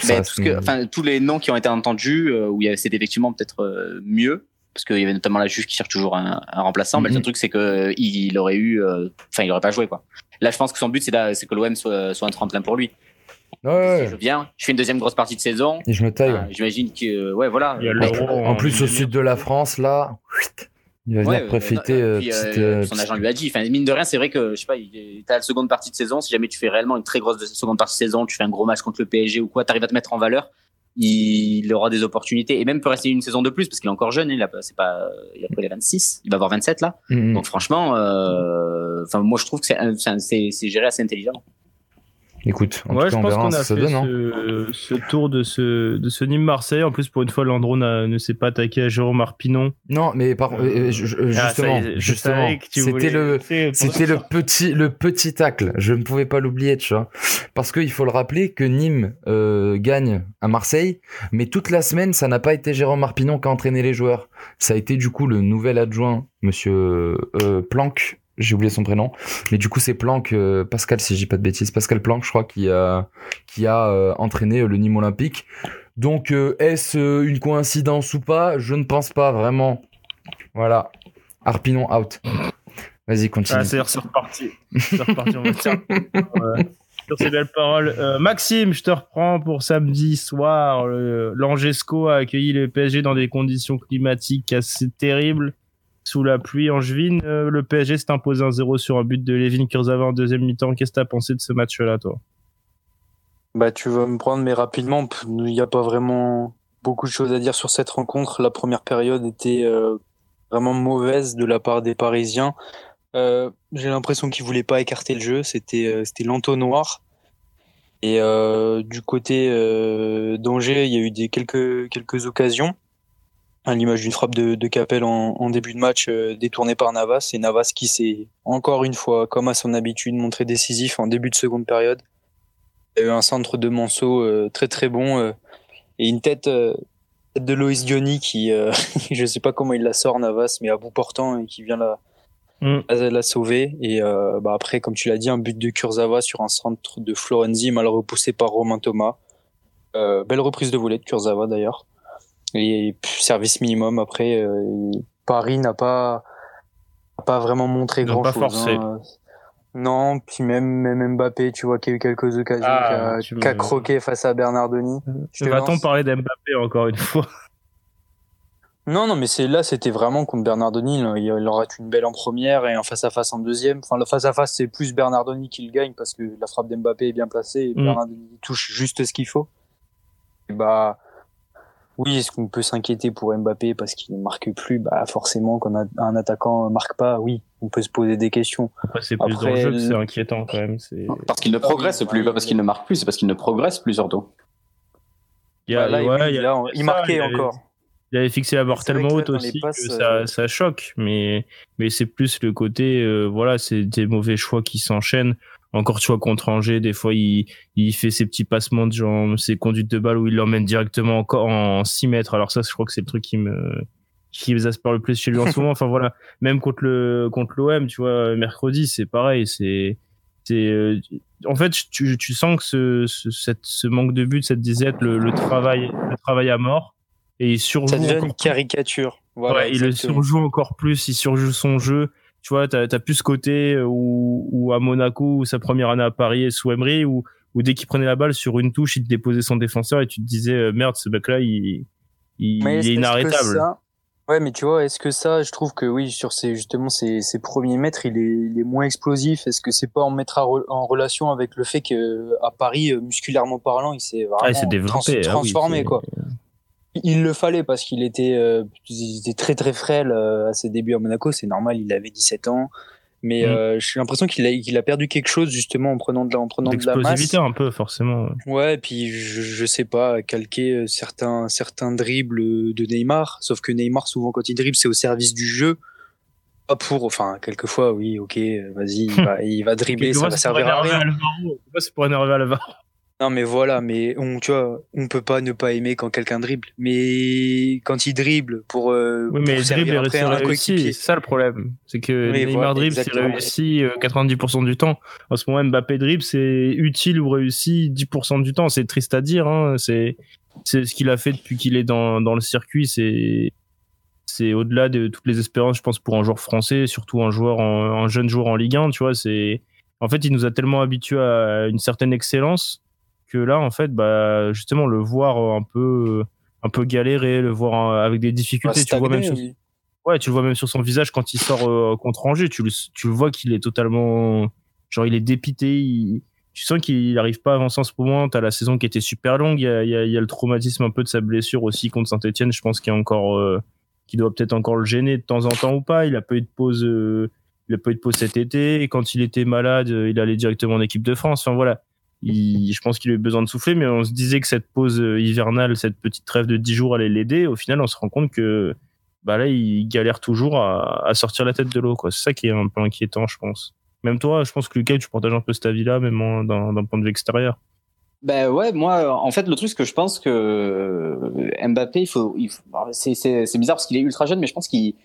mais tout que, enfin, tous les noms qui ont été entendus euh, où c'était effectivement peut-être euh, mieux parce qu'il y avait notamment la juge qui cherche toujours un, remplaçant mais le mhm. truc c'est que il, aurait eu enfin il aurait pas joué quoi là je pense que son but c'est que l'OM soit, soit un tremplin pour lui Ouais, je viens, je fais une deuxième grosse partie de saison. Et je me taille. J'imagine que, ouais, voilà. en plus, au sud de la France, là, il va venir profiter. Euh, euh, euh, son agent lui a dit. Enfin, mine de rien, c'est vrai que je sais pas, t'as la seconde partie de saison. Si jamais tu fais réellement une très grosse seconde partie de saison, tu fais un gros match contre le PSG ou quoi, t'arrives à te mettre en valeur. Il aura des opportunités et même peut rester une saison de plus parce qu'il est encore jeune. Il a c'est pas, il a les 26, il va avoir 27 là. Mm-hmm. Donc franchement, enfin moi je trouve que c'est c'est géré assez intelligent. Écoute, en ouais, tout je on pense qu'on a ça fait donne. hein. ce, ce tour de ce, de ce Nîmes-Marseille. En plus, pour une fois, Landreau ne s'est pas attaqué à Jérôme Arpinon. Non, mais par, Euh, euh, je- je- Ah, justement, justement, c'était le, c'était le petit, le petit tacle. Je ne pouvais pas l'oublier, tu vois, parce qu'il faut le rappeler que Nîmes euh, gagne à Marseille, mais toute la semaine, ça n'a pas été Jérôme Arpinon qui a entraîné les joueurs. Ça a été du coup le nouvel adjoint, Monsieur euh, Planck. J'ai oublié son prénom, mais du coup c'est Planck, euh, Pascal, si je dis pas de bêtises, Pascal Planck, je crois, qui a, qui a euh, entraîné le Nîmes Olympique. Donc, euh, est-ce euh, une coïncidence ou pas? Je ne pense pas vraiment. Voilà. Arpinon out. Vas-y, continue. Ah, c'est reparti. C'est reparti. On va euh, sur ces belles paroles. Euh, Maxime, je te reprends pour samedi soir. L'Angesco a accueilli le PSG dans des conditions climatiques assez terribles. Sous la pluie angevine, Euh, le PSG s'est imposé un 0 sur un but de Levin Kurzawa en deuxième mi-temps. Qu'est-ce que t'as pensé de ce match-là, toi? Bah, tu vas me prendre, mais rapidement, il n'y a pas vraiment beaucoup de choses à dire sur cette rencontre. La première période était euh, vraiment mauvaise de la part des Parisiens. Euh, J'ai l'impression qu'ils voulaient pas écarter le jeu. C'était l'entonnoir. Et du côté d'Angers, il y a eu des quelques occasions. À l'image d'une frappe de, de Capel en, en début de match euh, détournée par Navas. Et Navas qui s'est encore une fois, comme à son habitude, montré décisif en début de seconde période. Il y a eu un centre de Manceau euh, très très bon euh, et une tête, euh, de Loïs Diony qui, je sais pas comment il la sort Navas, mais à bout portant et qui vient la, Mm. la, la sauver. Et bah après, comme tu l'as dit, un but de Kurzawa sur un centre de Florenzi mal repoussé par Romain Thomas. Belle reprise de volée de Kurzawa d'ailleurs. Et pff, service minimum après. euh, Paris n'a pas n'a pas vraiment montré grand pas chose. forcé. Non, puis même, même Mbappé, tu vois qu'il y a eu quelques occasions Ah, qu'a me- croqué face à Bernardoni. Je te Va-t on lance. parler d'Mbappé encore une fois? Non, non, mais c'est là, c'était vraiment contre Bernardoni. Il, il en rate une belle en première et un face à face en deuxième. Enfin, le face à face, c'est plus Bernardoni qui le gagne parce que la frappe d'Mbappé est bien placée et Mm. Bernardoni touche juste ce qu'il faut. Et bah, oui, est-ce qu'on peut s'inquiéter pour Mbappé parce qu'il ne marque plus? Bah, forcément, quand un, attaquant marque pas, oui, on peut se poser des questions. Après, c'est plus Après, dans le jeu que le- c'est inquiétant quand même. C'est- Parce qu'il ne progresse plus, pas parce qu'il ne marque plus, c'est parce qu'il ne progresse plus surtout. Il, y a- là, ouais, oui, il y a- là, il ça, marquait il avait- encore. Il avait fixé la barre tellement haute aussi passes, que euh, ça, ça choque, mais, mais c'est plus le côté, euh, voilà, c'est des mauvais choix qui s'enchaînent. Encore, tu vois, contre Angers, des fois, il, il fait ses petits passements de jambes, ses conduites de balle où il l'emmène directement encore en 6 mètres. Alors ça, je crois que c'est le truc qui me, qui m'exaspère le plus chez lui en ce moment. Enfin voilà, même contre le, contre l'OM, tu vois, mercredi, c'est pareil, c'est, c'est, euh, en fait, tu, tu sens que ce, ce, cette, ce manque de but, cette disette, le, le travail, le travail à mort, et il surjoue Ça devient une caricature. Voilà, Ouais, il le surjoue encore plus, il surjoue son jeu. Tu vois, t'as as plus ce côté euh, où, où à Monaco, ou sa première année à Paris et sous Emery, où, où dès qu'il prenait la balle sur une touche, il te déposait son défenseur et tu te disais euh, merde, ce mec-là, il, il, Mais il est-ce est inarrêtable. ça- Ouais, mais tu vois, est-ce que ça, je trouve que oui, sur ses justement ses, ses premiers mètres, il est, il est moins explosif. Est-ce que c'est pas en mettre re- en relation avec le fait que à Paris, euh, musculairement parlant, il s'est vraiment Ah, il s'est trans- développé. ah oui, transformé quoi. Il le fallait parce qu'il était, euh, il était très très frêle euh, à ses débuts à Monaco. C'est normal, il avait 17 ans. Mais Mm. euh, j'ai l'impression qu'il a, qu'il a perdu quelque chose justement en prenant de la, en prenant de la masse. Un peu, forcément. Ouais, et puis je, je sais pas, calquer certains, certains dribbles de Neymar, sauf que Neymar, souvent quand il dribble, c'est au service du jeu. Pas pour, enfin, quelquefois, oui, ok, vas-y, il va, il va dribbler, ça va servir à rien. C'est pour énerver Alvaro. Non, mais voilà, mais on, tu vois, on peut pas ne pas aimer quand quelqu'un dribble. Mais quand il dribble pour, euh, Oui, mais pour le dribble servir après un. C'est ça le problème. C'est que Oui, Neymar voilà, dribble, c'est réussi euh, 90% du temps. En ce moment, Mbappé dribble, c'est utile ou réussi 10% du temps. C'est triste à dire. Hein. C'est c'est ce qu'il a fait depuis qu'il est dans, dans le circuit. C'est c'est au-delà de toutes les espérances, je pense, pour un joueur français, surtout un joueur, en- un jeune joueur en Ligue 1. Tu vois, c'est en fait, il nous a tellement habitués à une certaine excellence que là, en fait, bah justement, le voir un peu un peu galérer, le voir euh, avec des difficultés, tu vois même stagner, sur oui. Ouais, tu le vois même sur son visage quand il sort euh, contre Angers. Tu le, tu le vois qu'il est totalement. Genre, il est dépité. il- tu sens qu'il n'arrive pas à avancer en ce moment. T'as la saison qui était super longue. Il y a, il y a- y a le traumatisme un peu de sa blessure aussi contre Saint-Etienne. Je pense qu'il y a encore. euh, qui doit peut-être encore le gêner de temps en temps ou pas. Il a pas eu de pause. euh, il a pas eu de pause cet été. Et quand il était malade, euh, il allait directement en équipe de France. Enfin, voilà. Je pense qu'il a eu besoin de souffler, mais on se disait que cette pause hivernale, cette petite trêve de 10 jours allait l'aider. Au final, on se rend compte que bah là, il galère toujours à, sortir la tête de l'eau. C'est ça qui est un peu inquiétant, je pense. Même toi, je pense que Lucas, tu partages un peu cet avis-là, même d'un point de vue extérieur. Ben ouais, moi, en fait, le truc, c'est que je pense que Mbappé, il faut, c'est bizarre parce qu'il est ultra jeune, mais je pense qu'il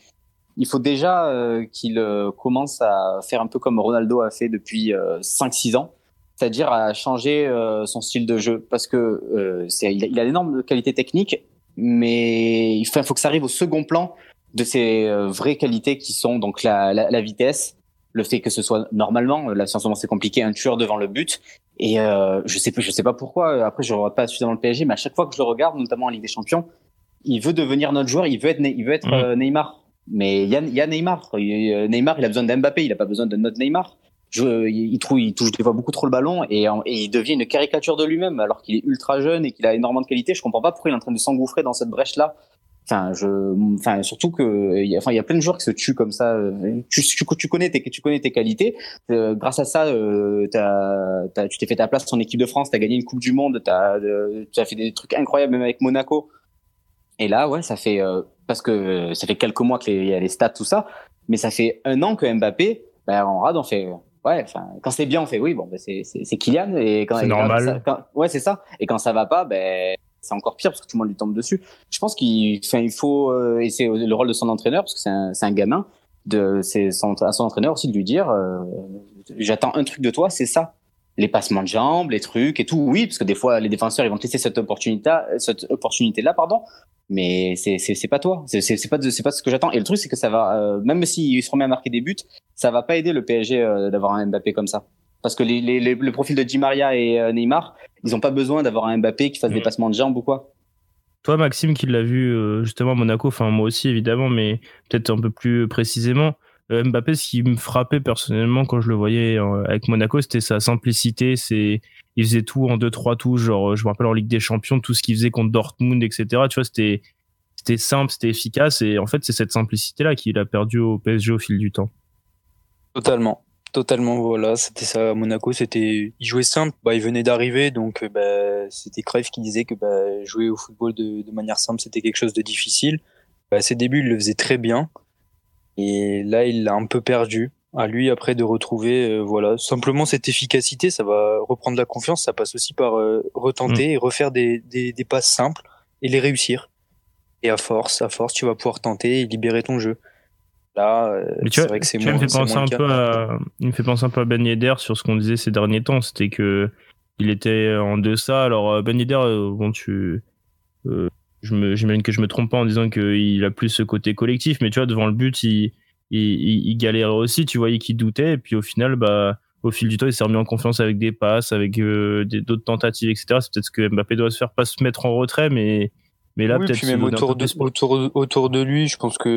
il faut déjà euh, qu'il euh, commence à faire un peu comme Ronaldo a fait depuis 5-6 euh, ans, c'est-à-dire à changer son style de jeu, parce que c'est, il a, d'énormes qualités techniques, mais il faut, faut, que ça arrive au second plan de ses vraies qualités qui sont donc la, la, la vitesse, le fait que ce soit normalement, là en ce moment c'est compliqué, un tueur devant le but. Et euh, je sais je sais pas pourquoi. Après, je regarde pas suffisamment le PSG, mais à chaque fois que je le regarde, notamment en Ligue des Champions, il veut devenir notre joueur. Il veut être, il veut être mm. euh, Neymar. Mais il y a, y a Neymar. Euh, Neymar, il a besoin d'Mbappé. Il a pas besoin de notre Neymar. Je, il, trouve, il touche beaucoup trop le ballon et, et il devient une caricature de lui-même alors qu'il est ultra jeune et qu'il a énormément de qualité. Je comprends pas pourquoi il est en train de s'engouffrer dans cette brèche là Enfin, je, enfin, surtout que, y a, enfin, il y a plein de joueurs qui se tuent comme ça. Tu, tu, tu connais tes, tu connais tes qualités. Euh, grâce à ça, euh, tu t'es fait ta place en équipe de France, t'as gagné une Coupe du Monde, t'as, euh, as fait des trucs incroyables même avec Monaco. Et là, ouais, ça fait euh, parce que ça fait quelques mois qu'il y a les stats tout ça, mais ça fait un an que Mbappé, ben, en rade, on fait ouais, quand c'est bien, on fait oui, bon, ben, c'est, c'est, Kylian. Et quand, c'est normal. ouais, c'est ça. Et quand ça va pas, ben, c'est encore pire parce que tout le monde lui tombe dessus. Je pense qu'il il faut, euh, et c'est le rôle de son entraîneur, parce que c'est un, un, gamin, de, c'est son, à son entraîneur aussi de lui dire, euh, j'attends un truc de toi, c'est ça. Les passements de jambes, les trucs et tout, oui, parce que des fois les défenseurs ils vont te laisser cette opportunité, cette opportunité là, pardon, mais c'est c'est pas toi, c'est c'est pas c'est pas ce que j'attends. Et le truc c'est que ça va, euh, même s'il se remet à marquer des buts, ça va pas aider le PSG d'avoir un Mbappé comme ça. Parce que les, les, les, le profil de Di Maria et euh, Neymar, ils n'ont pas besoin d'avoir un Mbappé qui fasse des mm. passements de jambes ou quoi. Toi, Maxime, qui l'a vu euh, justement à Monaco, enfin moi aussi évidemment, mais peut-être un peu plus précisément, euh, Mbappé, ce qui me frappait personnellement quand je le voyais avec Monaco, c'était sa simplicité. C'est, il faisait tout en deux trois touches. Genre, je me rappelle en Ligue des Champions, tout ce qu'il faisait contre Dortmund, etc. Tu vois, c'était, c'était simple, c'était efficace. Et en fait, c'est cette simplicité-là qu'il a perdu au PSG au fil du temps. Totalement. Totalement, voilà, c'était ça à Monaco, c'était, il jouait simple, bah, il venait d'arriver, donc euh, bah, c'était Cruyff qui disait que bah, jouer au football de, manière simple, c'était quelque chose de difficile. Bah, à ses débuts, il le faisait très bien, et là, il l'a un peu perdu. À lui, après, de retrouver, euh, voilà, simplement cette efficacité, ça va reprendre la confiance, ça passe aussi par euh, retenter mm. et refaire des, des, des passes simples et les réussir. Et à force, à force, tu vas pouvoir tenter et libérer ton jeu. Là, euh, c'est vrai que c'est moins. Me fait penser un peu à, il me fait penser un peu à Ben Yedder sur ce qu'on disait ces derniers temps. C'était que il était en deçà. Alors Ben Yedder, bon, tu, j'imagine que je me trompe pas en disant qu'il a plus ce côté collectif, mais tu vois, devant le but, il, il, il galérait aussi. Tu voyais qu'il doutait, et puis au final, bah, au fil du temps, il s'est remis en confiance avec des passes, avec d'autres tentatives, etc. C'est peut-être ce que Mbappé doit se faire, pas se mettre en retrait, mais mais là, peut-être. même autour de, autour, autour de lui, je pense que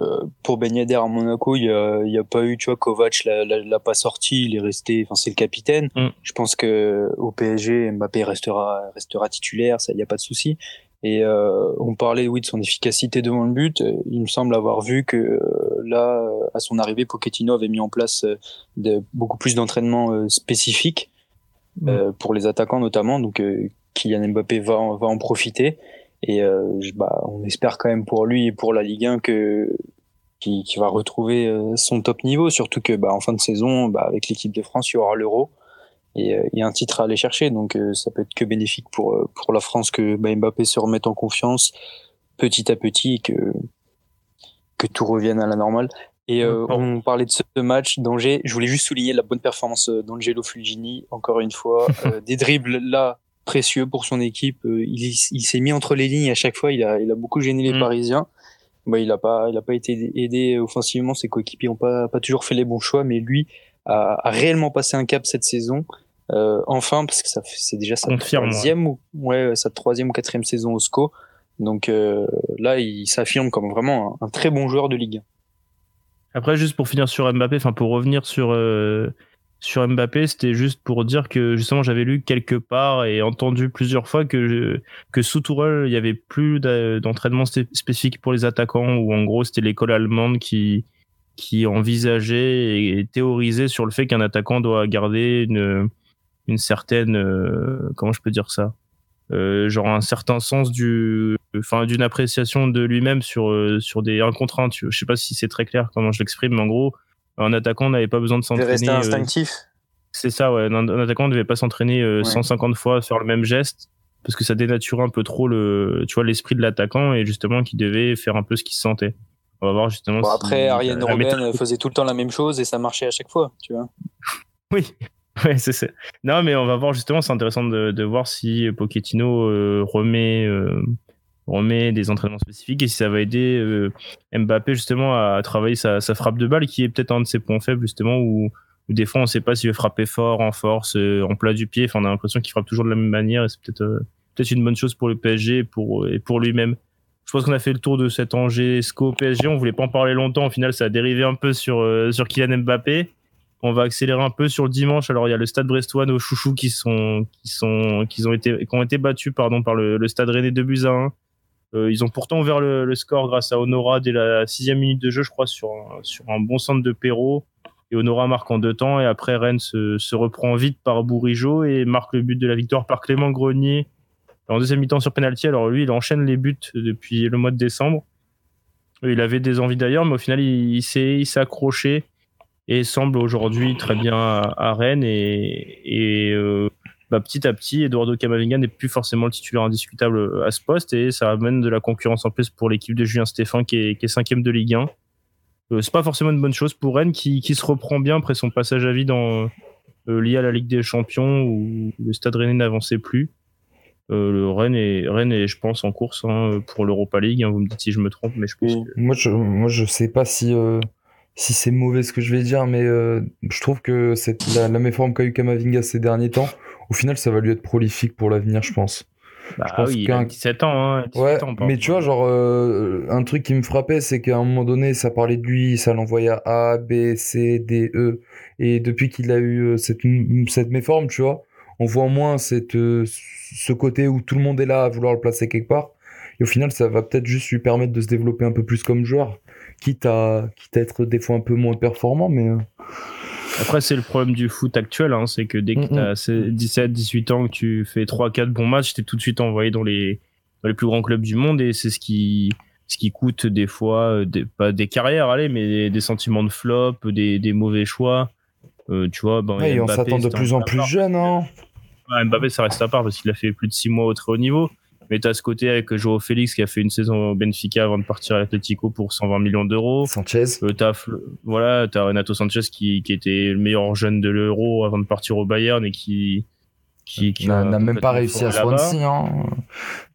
euh, pour Ben Yedder à Monaco, il y a, il y a pas eu, tu vois, Kovac l'a pas sorti, il est resté, enfin, c'est le capitaine. Mm. Je pense que au PSG, Mbappé restera, restera titulaire, ça, il y a pas de souci. Et euh, on parlait, oui, de son efficacité devant le but. Il me semble avoir vu que euh, là, à son arrivée, Pochettino avait mis en place de, beaucoup plus d'entraînements spécifiques mm. pour les attaquants notamment. Donc, Kylian Mbappé va, va en profiter. Et euh, bah, on espère quand même pour lui et pour la Ligue 1 que qui, qui va retrouver euh, son top niveau, surtout que bah, en fin de saison, bah, avec l'équipe de France, il y aura l'Euro et euh, il y a un titre à aller chercher, donc ça peut être que bénéfique pour pour la France que bah, Mbappé se remette en confiance petit à petit et que que tout revienne à la normale. Et on parlait de ce match d'Angers. Je voulais juste souligner la bonne performance d'Angelo Fulgini, encore une fois. des dribbles là, précieux pour son équipe. Euh, il, il s'est mis entre les lignes à chaque fois. Il a, il a beaucoup gêné les mm. Parisiens. Bah, il a pas, il a pas été aidé offensivement. Ses coéquipiers ont pas, pas toujours fait les bons choix, mais lui a, a réellement passé un cap cette saison. Euh, enfin, parce que ça c'est déjà sa troisième ou ouais, sa troisième ou quatrième saison au SCO. Donc euh, là, il s'affirme comme vraiment un, très bon joueur de ligue. Après, juste pour finir sur Mbappé, enfin pour revenir sur euh, sur Mbappé, c'était juste pour dire que justement j'avais lu quelque part et entendu plusieurs fois que que sous Tourelle, il y avait plus d'entraînement spécifique pour les attaquants ou en gros c'était l'école allemande qui qui envisageait et théorisait sur le fait qu'un attaquant doit garder une une certaine, euh, comment je peux dire ça, euh, genre un certain sens du, enfin d'une appréciation de lui-même sur sur des 1 contre 1. Je sais pas si c'est très clair comment je l'exprime, mais en gros, un attaquant n'avait pas besoin de s'entraîner. rester instinctif. c'est ça, ouais. Un, attaquant ne devait pas s'entraîner 150 fois à faire le même geste parce que ça dénaturait un peu trop le, tu vois, l'esprit de l'attaquant et justement qui devait faire un peu ce qu'il se sentait. On va voir justement. Bon, après, Ariane Robben faisait tout le temps la même chose et ça marchait à chaque fois, tu vois. oui, ouais, c'est ça. Non, mais on va voir justement, c'est intéressant de, de, voir si Pochettino euh, remet, euh, remet des entraînements spécifiques et si ça va aider euh, Mbappé justement à travailler sa, sa, frappe de balle qui est peut-être un de ses points faibles justement où, où des fois on ne sait pas s'il veut frapper fort, en force, en plat du pied. Enfin, on a l'impression qu'il frappe toujours de la même manière et c'est peut-être peut-être une bonne chose pour le PSG et pour, et pour lui-même. Je pense qu'on a fait le tour de cet Angers SCO PSG. On voulait pas en parler longtemps. Au final, ça a dérivé un peu sur, sur Kylian Mbappé on va accélérer un peu sur le dimanche. Alors il y a le Stade Brestois, nos chouchous qui sont qui sont qui ont été qui ont été battus pardon par le, Stade Rennais de buts à 1. Euh, ils ont pourtant ouvert le, score grâce à Honora dès la sixième minute de jeu, je crois, sur un, sur un bon centre de Perrault. Et Honora marque en deux temps. Et après, Rennes se, se reprend vite par Bourigeau et marque le but de la victoire par Clément Grenier en deuxième mi-temps sur penalty. Alors lui, il enchaîne les buts depuis le mois de décembre. Il avait des envies d'ailleurs, mais au final, il, s'est accroché et semble aujourd'hui très bien à, Rennes et, euh, bah, petit à petit Eduardo Camavinga n'est plus forcément le titulaire indiscutable à ce poste et ça amène de la concurrence en plus pour l'équipe de Julien Stéphan qui est, qui est cinquième de Ligue 1 euh, c'est pas forcément une bonne chose pour Rennes qui, se reprend bien après son passage à en, euh, lié à la Ligue des Champions où le Stade Rennais n'avançait plus euh, le Rennes est, Rennes est, je pense, en course hein, pour l'Europa League. Hein, vous me dites si je me trompe, mais je pense. Que... Moi, je, moi, je sais pas si si c'est mauvais ce que je vais dire, mais euh, je trouve que cette, la, la méforme qu'a eu Kamavinga ces derniers temps, au final, ça va lui être prolifique pour l'avenir, je pense. Bah je pense oui, il a 17 ans. Hein, ouais, mais tu vois, genre, euh, un truc qui me frappait, c'est qu'à un moment donné, ça parlait de lui, ça l'envoyait à A, B, C, D, E. Et depuis qu'il a eu euh, cette, cette méforme, tu vois, on voit moins cette, ce côté où tout le monde est là à vouloir le placer quelque part. Et au final, ça va peut-être juste lui permettre de se développer un peu plus comme joueur quitte à, quitte à être des fois un peu moins performant, mais. Euh. Après, c'est le problème du foot actuel, hein, c'est que dès que tu as 17, 18 ans, que tu fais 3, 4 bons matchs, tu es tout de suite envoyé dans les, dans les plus grands clubs du monde et c'est ce qui, ce qui coûte des fois, euh, des, pas des carrières, allez, mais des, sentiments de flop, des, des mauvais choix. Euh, tu vois, ben, on s'attend de plus en plus jeune, hein. Mbappé, ça reste à part parce qu'il a fait plus de 6 mois au très haut niveau. Mais tu as ce côté avec Joao Félix qui a fait une saison au Benfica avant de partir à l'Atlético pour 120 millions d'euros. Sanchez. Euh, t'as, voilà, t'as Renato Sanchez qui, qui était le meilleur jeune de l'Euro avant de partir au Bayern et qui, qui, qui n'a, même pas réussi à Swansea. Hein.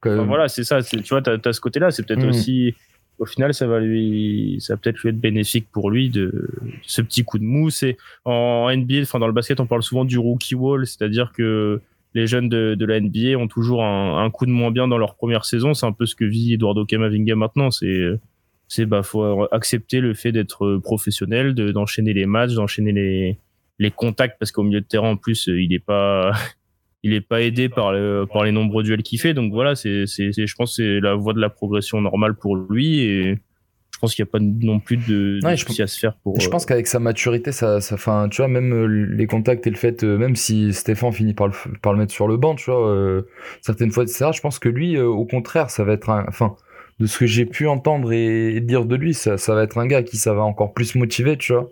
voilà, c'est ça. tu vois, t'as, as ce côté-là. C'est peut-être mm. aussi, au final, ça va lui, ça peut-être lui être bénéfique pour lui de ce petit coup de mou. C'est en NBA, enfin dans le basket, on parle souvent du rookie wall, c'est-à-dire que les jeunes de, la NBA ont toujours un, coup de moins bien dans leur première saison. C'est un peu ce que vit Eduardo Camavinga maintenant. C'est c'est bah faut accepter le fait d'être professionnel, de d'enchaîner les matchs, d'enchaîner les les contacts parce qu'au milieu de terrain en plus il est pas il est pas aidé par le, par les nombreux duels qu'il fait. Donc voilà, c'est c'est je pense c'est la voie de la progression normale pour lui et je pense qu'il n'y a pas non plus de, de soucis à se faire pour. Je pense euh, qu'avec sa maturité, ça, ça, fin, tu vois, même euh, les contacts et le fait, euh, même si Stéphane finit par le, par le mettre sur le banc, tu vois, certaines fois, etc. Je pense que lui, au contraire, ça va être un, enfin, de ce que j'ai pu entendre et, dire de lui, ça, ça va être un gars qui ça va encore plus motiver, tu vois.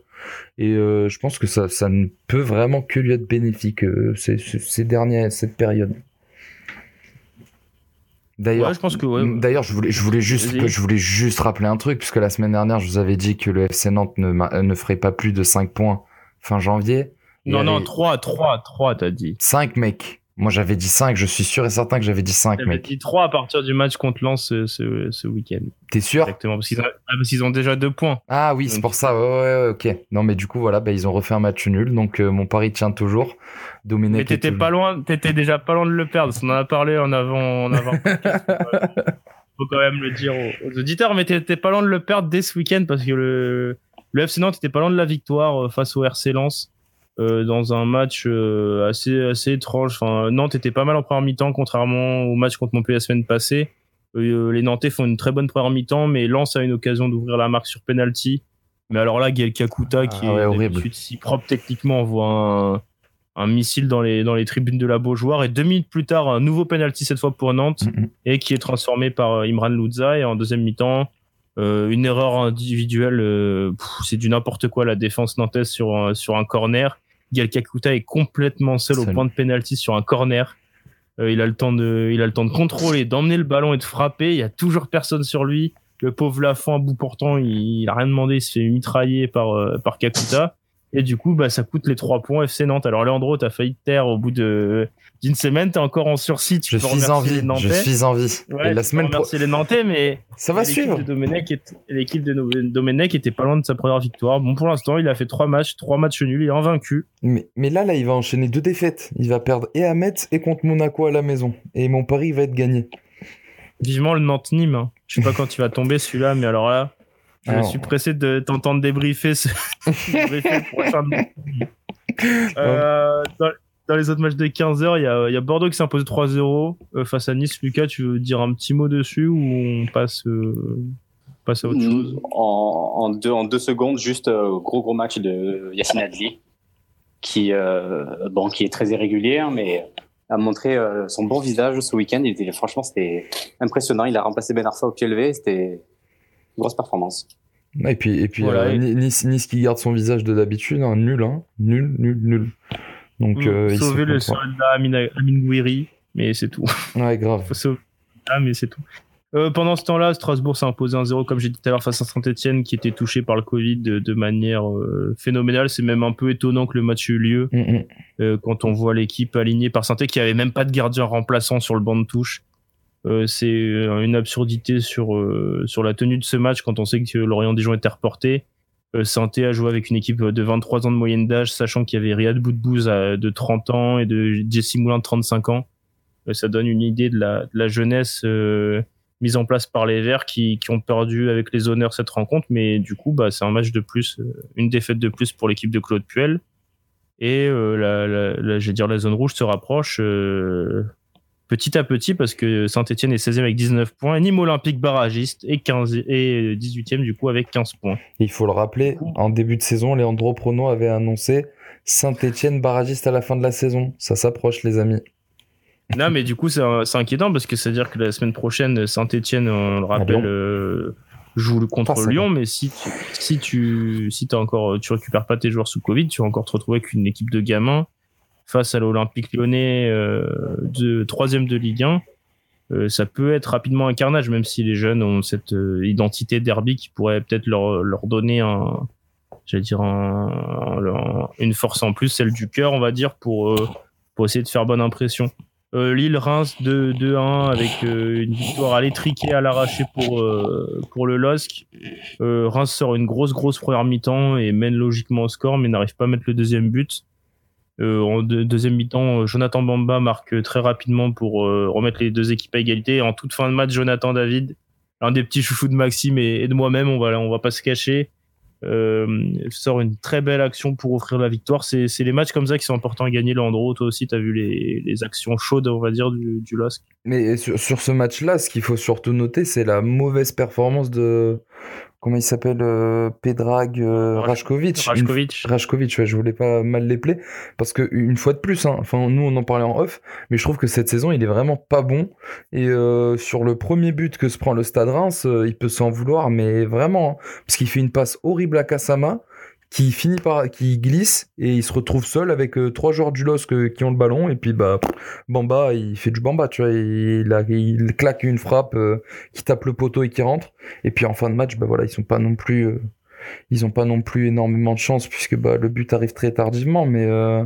Et je pense que ça, ça ne peut vraiment que lui être bénéfique ces, ces dernières, cette période. D'ailleurs, je pense que D'ailleurs, je voulais, je voulais juste, je voulais juste rappeler un truc puisque la semaine dernière, je vous avais dit que le FC Nantes ne, ne ferait pas plus de 5 points fin janvier. Non, non, 3, 3, 3, t'as dit. 5 mecs. Moi, j'avais dit 5, je suis sûr et certain que j'avais dit 5, mec. J'avais dit 3 à partir du match contre Lens ce, ce, ce week-end. T'es sûr? Exactement, parce qu'ils ont, ah, ont, déjà 2 points. Ah oui, c'est pour ça, ouais, ouais, ok. Non, mais du coup, voilà, bah, ils ont refait un match nul, donc euh, mon pari tient toujours. Dominé. Mais t'étais pas loin, t'étais déjà pas loin de le perdre, on en a parlé en avant. En avant faut quand même le dire aux, auditeurs, mais t'étais pas loin de le perdre dès ce week-end parce que le, le FC Nantes était pas loin de la victoire euh, face au RC Lens. Euh, dans un match euh, assez assez étrange. Enfin, Nantes était pas mal en première mi-temps, contrairement au match contre Montpellier la semaine passée. Euh, les Nantais font une très bonne première mi-temps, mais Lens a une occasion d'ouvrir la marque sur penalty. Mais alors là, Gaël Kakuta, qui ah est si propre techniquement, voit un, un missile dans les, dans les tribunes de la Beaujoire. Et deux minutes plus tard, un nouveau penalty cette fois pour Nantes et qui est transformé par Imran Louza. Et en deuxième mi-temps, une erreur individuelle, c'est du n'importe quoi la défense nantaise sur, sur un corner. Gal Kakuta est complètement seul au point de penalty sur un corner. Euh, il a le temps de, il a le temps de contrôler, d'emmener le ballon et de frapper. Il y a toujours personne sur lui. Le pauvre Lafont, à bout portant, il, il a rien demandé, il se fait mitrailler par, euh, par Kakuta. Et du coup, bah, ça coûte les trois points FC Nantes. Alors, Leandro, t'as failli te taire au bout de, d'une semaine, t'es encore en sursis. Tu Je peux suis en vie. les Nantais. Je suis en vie. Ouais, Et la semaine peux pro... remercier les Nantais, mais Ça va suivre. de l'équipe de No- Domenech était pas loin de sa première victoire. Bon, pour l'instant, il a fait trois matchs, trois matchs nuls, il est invaincu. Mais, mais là, là, il va enchaîner deux défaites. Il va perdre et à Metz et contre Monaco à la maison. Et mon pari va être gagné. Vivement le Nantes-Nîmes. hein. Je sais pas quand il va tomber celui-là, mais alors là, je Alors. suis pressé de t'entendre débriefer ce débriefer le prochain. Euh, dans, dans les autres matchs de 15h, il y a, il y a Bordeaux qui s'impose 3-0 euh, face à Nice. Lucas, tu veux dire un petit mot dessus ou on passe, euh, passe à autre chose? En, en deux, en deux secondes, juste euh, gros gros match de Yacine Adli, qui, euh, bon, qui est très irrégulier, hein, mais a montré euh, son bon visage ce week-end. Il était, franchement, c'était impressionnant. Il a remplacé Ben Arfa au pied levé. C'était une grosse performance. Et puis, et puis Voilà, euh, et- Ni- nice, nice qui garde son visage de d'habitude. hein. Nul, hein. Nul, nul, nul. Donc, euh, sont Sauver le soldat Amin, Amin Gouiri, mais c'est tout. Ouais, grave. faut sauver. Ah, mais c'est tout. Euh, pendant ce temps-là, Strasbourg s'est imposé 1-0, comme j'ai dit tout à l'heure, face à Saint-Etienne, qui était touché par le Covid de, de manière euh, phénoménale. C'est même un peu étonnant que le match ait eu lieu Mm, mm. euh, quand on voit l'équipe alignée par saint qui avait même pas de gardien remplaçant sur le banc de touche. C'est une absurdité sur, sur la tenue de ce match quand on sait que Lorient-Dijon était reporté. Euh, Sainté a joué avec une équipe de 23 ans de moyenne d'âge, sachant qu'il y avait Riyad Boudbouz à- de 30 ans et de Jesse Moulin de 35 ans. Euh, ça donne une idée de la, de la jeunesse euh, mise en place par les Verts qui, qui ont perdu avec les honneurs cette rencontre. Mais du coup, bah, c'est un match de plus, euh, une défaite de plus pour l'équipe de Claude Puel. Et euh, la, dire, la zone rouge se rapproche euh, petit à petit parce que Saint-Etienne est 16e avec 19 points, et Nîmes Olympique barragiste et, 15, et 18e du coup avec 15 points. Il faut le rappeler, en début de saison, Leandro Prono avait annoncé Saint-Etienne barragiste à la fin de la saison. Ça s'approche, les amis. Non, mais du coup, c'est inquiétant parce que c'est-à-dire que la semaine prochaine, Saint-Etienne, on le rappelle, Lyon. euh, joue contre Lyon, mais si tu, si tu, si encore, tu récupères pas tes joueurs sous Covid, tu vas encore te retrouver avec une équipe de gamins face à l'Olympique lyonnais euh, de troisième de Ligue 1. Euh, ça peut être rapidement un carnage, même si les jeunes ont cette euh, identité derby qui pourrait peut-être leur, leur donner une force en plus, celle du cœur, on va dire, pour, essayer de faire bonne impression. Lille Reims 2 2-1 avec une victoire à l'étriquer à l'arraché pour pour le LOSC. Reims sort une grosse grosse première mi-temps et mène logiquement au score mais n'arrive pas à mettre le deuxième but. Euh, en deux- deuxième mi-temps, euh, Jonathan Bamba marque très rapidement pour euh, remettre les deux équipes à égalité. En toute fin de match, Jonathan David, un des petits chouchous de Maxime et, de moi-même, on va va pas se cacher, sort une très belle action pour offrir la victoire. C'est les matchs comme ça qui sont importants à gagner. Leandro, toi aussi, tu as vu les, les actions chaudes, on va dire, du, du LOSC. Mais sur, sur ce match-là, ce qu'il faut surtout noter, c'est la mauvaise performance de. Comment il s'appelle euh, Pedrag euh, Rajkovic? Une- Rajkovic. Rajkovic, ouais, je voulais pas mal les plaies parce que une fois de plus, hein, enfin nous on en parlait en off, mais je trouve que cette saison il est vraiment pas bon et euh, sur le premier but que se prend le Stade Reims, euh, il peut s'en vouloir, mais vraiment hein, parce qu'il fait une passe horrible à Kasama qui finit par qui glisse et il se retrouve seul avec euh, trois joueurs du LOSC qui ont le ballon et puis bah Bamba il fait du Bamba tu vois il, il claque une frappe euh, qui tape le poteau et qui rentre et puis en fin de match bah voilà ils sont pas non plus euh, ils ont pas non plus énormément de chance puisque bah, le but arrive très tardivement, mais euh,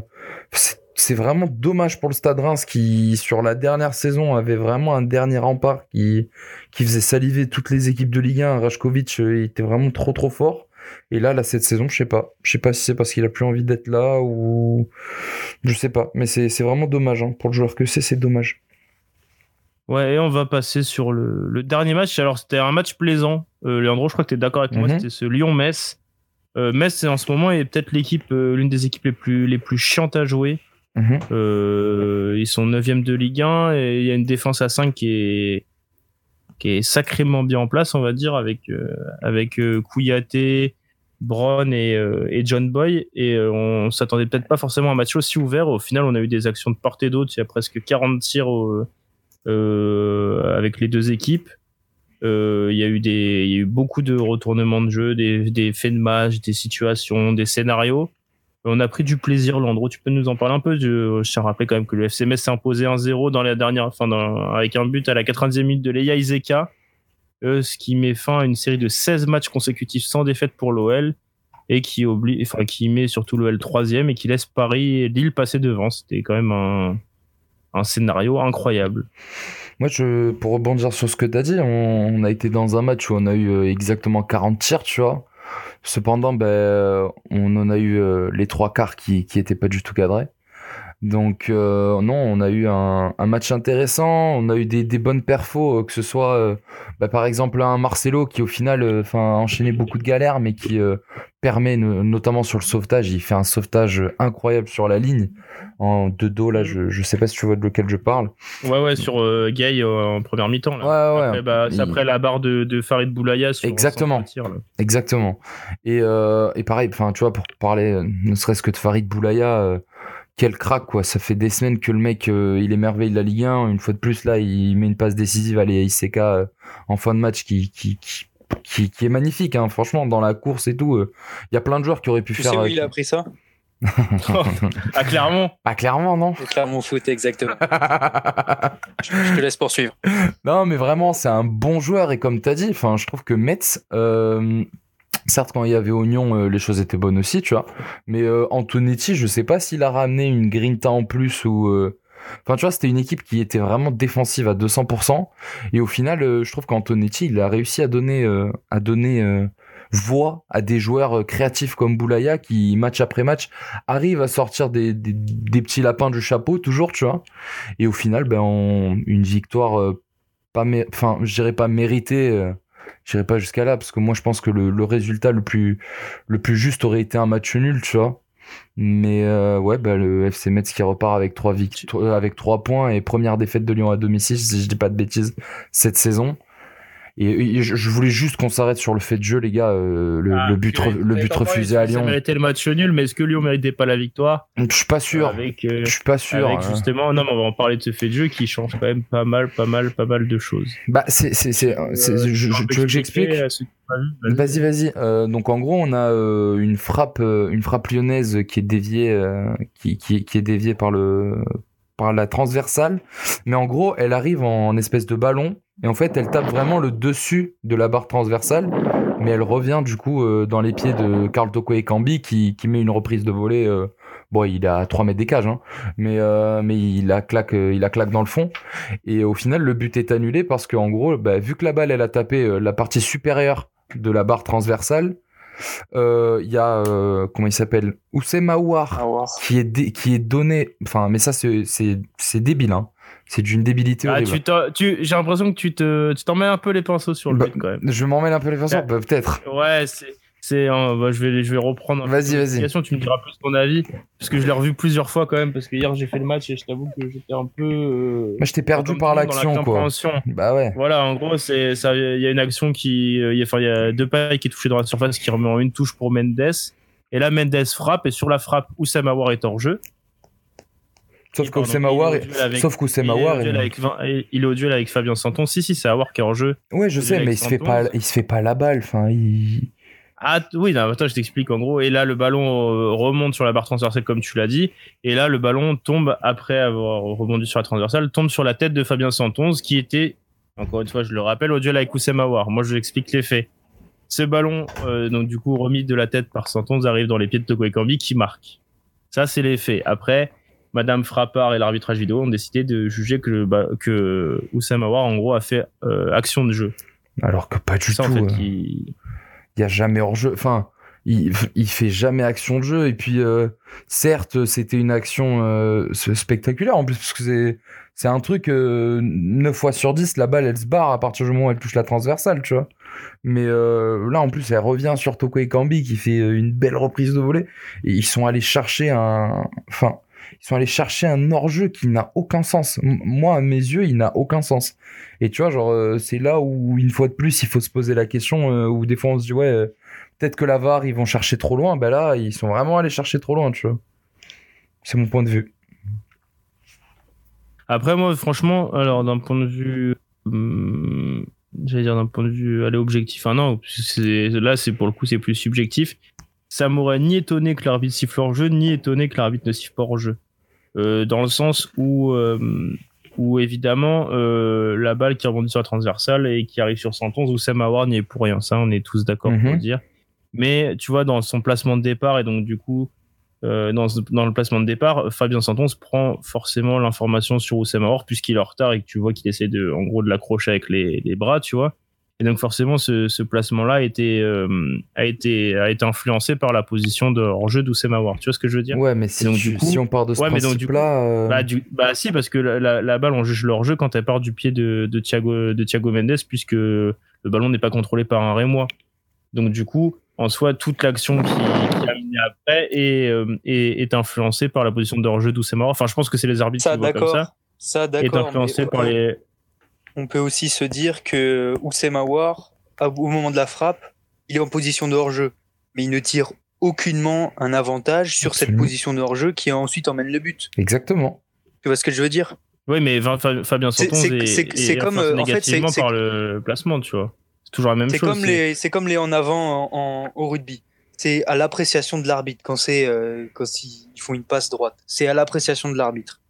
c'est vraiment dommage pour le Stade Reims qui, sur la dernière saison, avait vraiment un dernier rempart qui, qui faisait saliver toutes les équipes de Ligue 1. Rajkovic, était vraiment trop trop fort. Et là, là, cette saison, je sais pas. Je sais pas si c'est parce qu'il a plus envie d'être là ou. Je sais pas. Mais c'est vraiment dommage. hein. Pour le joueur que c'est, c'est dommage. Ouais, et on va passer sur le, le dernier match. Alors, c'était un match plaisant. Euh, Leandro, je crois que tu es d'accord avec moi. Mhm. C'était ce Lyon-Metz. Euh, Metz, en ce moment, est peut-être l'équipe, euh, l'une des équipes les plus, les plus chiantes à jouer. Mhm. Euh, ils sont 9 de Ligue 1 et il y a une défense à 5 qui est, qui est sacrément bien en place, on va dire, avec, euh, avec euh, et, euh, et John Boy. Et euh, on s'attendait peut-être pas forcément à un match aussi ouvert. Au final, on a eu des actions de part et d'autre. Il y a presque 40 tirs euh, avec les deux équipes. Il y a eu des, il y a eu beaucoup de retournements de jeu, des, des faits de match, des situations, des scénarios. Et on a pris du plaisir, Landreau. Tu peux nous en parler un peu? Je, tiens à rappeler quand même que le FC Metz s'est imposé 1-0 dans la dernière, enfin, avec un but à la 90e minute de Leia Izeka. Euh, ce qui met fin à une série de 16 matchs consécutifs sans défaite pour l'OL et qui oblige, enfin, qui met surtout l'OL troisième et qui laisse Paris et Lille passer devant. C'était quand même un, scénario incroyable. Moi, pour rebondir sur ce que tu as dit, on, on a été dans un match où on a eu euh, exactement 40 tirs, tu vois. Cependant, ben, euh, on en a eu euh, les trois quarts qui qui étaient pas du tout cadrés. Donc euh, non, on a eu un, un match intéressant, on a eu des, des bonnes perfos, euh, que ce soit euh, bah, par exemple un Marcelo qui au final euh, enfin a enchaîné beaucoup de galères, mais qui euh, permet no- notamment sur le sauvetage, il fait un sauvetage incroyable sur la ligne en de dos là, je, je sais pas si tu vois de lequel je parle. Ouais, ouais, sur euh, Gay euh, en première mi-temps. là. Ouais, ouais. Après, bah, c'est Il- après la barre de, de Farid Boulaya sur Exactement. tir, là. Exactement. Et, euh, et pareil, enfin, tu vois, pour parler euh, ne serait-ce que de Farid Boulaya, euh, quel crack, quoi. Ça fait des semaines que le mec, euh, il émerveille la Ligue 1. Une fois de plus, là, il met une passe décisive à l'ICK euh, en fin de match qui, qui, qui, qui, qui est magnifique, hein. franchement, dans la course et tout. euh, Il y a plein de joueurs qui auraient pu Tu faire. sais où euh, il a appris ça? Ah, clairement. Ah, clairement, non? C'est Clermont Foot, exactement. je, je te laisse poursuivre. Non, mais vraiment, c'est un bon joueur. Et comme tu as dit, enfin, je trouve que Metz, euh, certes, quand il y avait Oignon, euh, les choses étaient bonnes aussi, tu vois. Mais euh, Antonetti, je sais pas s'il a ramené une grinta en plus ou. euh, Enfin, tu vois, c'était une équipe qui était vraiment défensive à 200%. Et au final, euh, je trouve qu'Antonetti, il a réussi à donner, euh, à donner voix à des joueurs créatifs comme Boulaya qui, match après match, arrivent à sortir des, des, petits lapins du chapeau, toujours, tu vois. Et au final, ben, une victoire pas enfin je pas mérité je dirais pas jusqu'à là parce que moi je pense que le, le résultat le plus le plus juste aurait été un match nul tu vois. Mais euh, ouais bah, le FC Metz qui repart avec trois victoires avec trois points et première défaite de Lyon à domicile si je dis pas de bêtises cette saison et, et je, je voulais juste qu'on s'arrête sur le fait de jeu les gars euh, le, Ah, le but re- le but refusé à Ça Lyon. méritait le match nul, mais est-ce que Lyon méritait pas la victoire? Je suis pas sûr. Avec, euh, je suis pas sûr avec hein. justement, non, mais on va en parler de ce fait de jeu qui change quand même pas mal, pas mal, pas mal de choses. bah c'est c'est c'est c'est- je- je- tu veux que j'explique? Vas-y, vas-y. Euh, donc en gros, on a euh, une frappe, euh, une frappe lyonnaise qui est déviée, euh, qui, qui, qui est déviée par le par la transversale, mais en gros, elle arrive en, espèce de ballon et en fait, elle tape vraiment le dessus de la barre transversale, mais elle revient du coup euh, dans les pieds de Carl Toko et Cambi qui, qui met une reprise de volée. euh, bon, il est à 3 mètres des cages, hein, mais euh, mais il la claque, euh, il la claque dans le fond. Et au final, le but est annulé parce qu'en gros, bah, vu que la balle, elle a tapé euh, la partie supérieure de la barre transversale, euh, il y a, euh, comment il s'appelle Oussem Aouar, qui est, qui est donné, enfin, mais ça, c'est c'est- c'est débile, hein. C'est d'une débilité Ah, horrible. tu j'ai l'impression que tu te, tu t'en mets un peu les pinceaux sur le Bah, but quand même. Je m'en mêle un peu les Ouais. bah, peut-être. Ouais, c'est, c'est, euh, bah, je vais, je vais reprendre. Vas-y, vas-y. Tu me diras plus ton avis, parce que je l'ai revu plusieurs fois quand même, parce que hier j'ai fait le match et je t'avoue que j'étais un peu. euh, je t'ai perdu par l'action, quoi. Bah ouais. Voilà, en gros, c'est ça. Il y a une action qui, euh, il y a, enfin, il y a deux pailles qui est touché dans la surface, qui remet en une touche pour Mendes. Et là, Mendes frappe et sur la frappe, Oussama Aouar est hors jeu. Sauf Et pardon, qu'Oussem Aouar, il est au duel avec- sauf il est au duel il- avec Vin- il est au duel avec Fabien Santon. Si, si, c'est Aouar qui est hors jeu. ouais, je sais, mais il se fait pas, il se fait pas la balle, enfin, il... Ah oui, non, attends, je t'explique en gros. Et là, le ballon euh, remonte sur la barre transversale comme tu l'as dit. Et là, le ballon tombe après avoir rebondi sur la transversale, tombe sur la tête de Fabien Santonz, qui était, encore une fois, je le rappelle, au duel avec Oussem Aouar. Moi, je vous explique les faits. Ce ballon, euh, donc du coup remis de la tête par Santonz, arrive dans les pieds de Ekambi qui marque. Ça, c'est les faits. Après, Madame Frappard et l'arbitrage vidéo ont décidé de juger que, le ba- que Aouar, en gros, a fait euh, action de jeu. Alors que pas du Ça, tout. en fait, euh. il- il y a jamais hors jeu. Enfin, il, il fait jamais action de jeu. Et puis, euh, certes, c'était une action spectaculaire en plus, parce que c'est c'est un truc, euh, 9 fois sur 10, la balle, elle se barre à partir du moment où elle touche la transversale, tu vois. Mais euh, là, en plus, elle revient sur Toko Ekambi qui fait une belle reprise de volée. Et ils sont allés chercher un... Enfin, ils sont allés chercher un hors-jeu qui n'a aucun sens. Moi, à mes yeux, il n'a aucun sens. Et tu vois, genre, euh, c'est là où, une fois de plus, il faut se poser la question, euh, où des fois on se dit, ouais, euh, peut-être que la VAR, ils vont chercher trop loin. Ben là, ils sont vraiment allés chercher trop loin, tu vois. C'est mon point de vue. Après, moi, franchement, alors d'un point de vue, hum, j'allais dire d'un point de vue, objectif, ah non, là, c'est pour le coup, c'est plus subjectif. Ça m'aurait ni étonné que l'arbitre siffle hors jeu, ni étonné que l'arbitre ne siffle pas hors jeu. Euh, dans le sens où, euh, où évidemment, euh, la balle qui rebondit sur la transversale et qui arrive sur Santon, où Sam Howard n'y est pour rien. Ça, on est tous d'accord pour Mhm. le dire. Mais tu vois, dans son placement de départ, et donc du coup, euh, dans, dans le placement de départ, Fabien Santon prend forcément l'information sur Oussem Aouar puisqu'il est en retard et que tu vois qu'il essaie de, en gros, de l'accrocher avec les, les bras, tu vois. Et donc forcément, ce, ce placement-là a été, euh, a été, a été influencé par la position de hors-jeu d'Oussem Aouar. Tu vois ce que je veux dire? Ouais, mais si, donc, tu- du coup- si on part de ce Ouais, mais donc, du principe-là. euh, bah, bah si, parce que la, la, la balle, on juge leur jeu quand elle part du pied de, de, Thiago, de Thiago Mendes, puisque le ballon n'est pas contrôlé par un Rémois. Donc du coup, en soi, toute l'action qui, qui a mené après est, euh, est, est influencée par la position de hors-jeu d'Oussema. Enfin, je pense que c'est les arbitres Ça, qui voient comme ça. Ça, Est d'accord. influencé mais par les... On peut aussi se dire que Oussem Aouar, à- au moment de la frappe, il est en position de hors-jeu, mais il ne tire aucunement un avantage sur cette position de hors-jeu qui ensuite emmène le but. Exactement. Tu vois ce que je veux dire? Oui, mais Fa- Fa- Fabien C'est- Santon c'est- est, c'est- est c'est comme, euh, en fait, c'est- par le placement, tu vois. C'est toujours la même chose. comme les, c'est comme les en avant en, en- au rugby. C'est à l'appréciation de l'arbitre quand c'est euh, quand ils ils font une passe droite. C'est à l'appréciation de l'arbitre.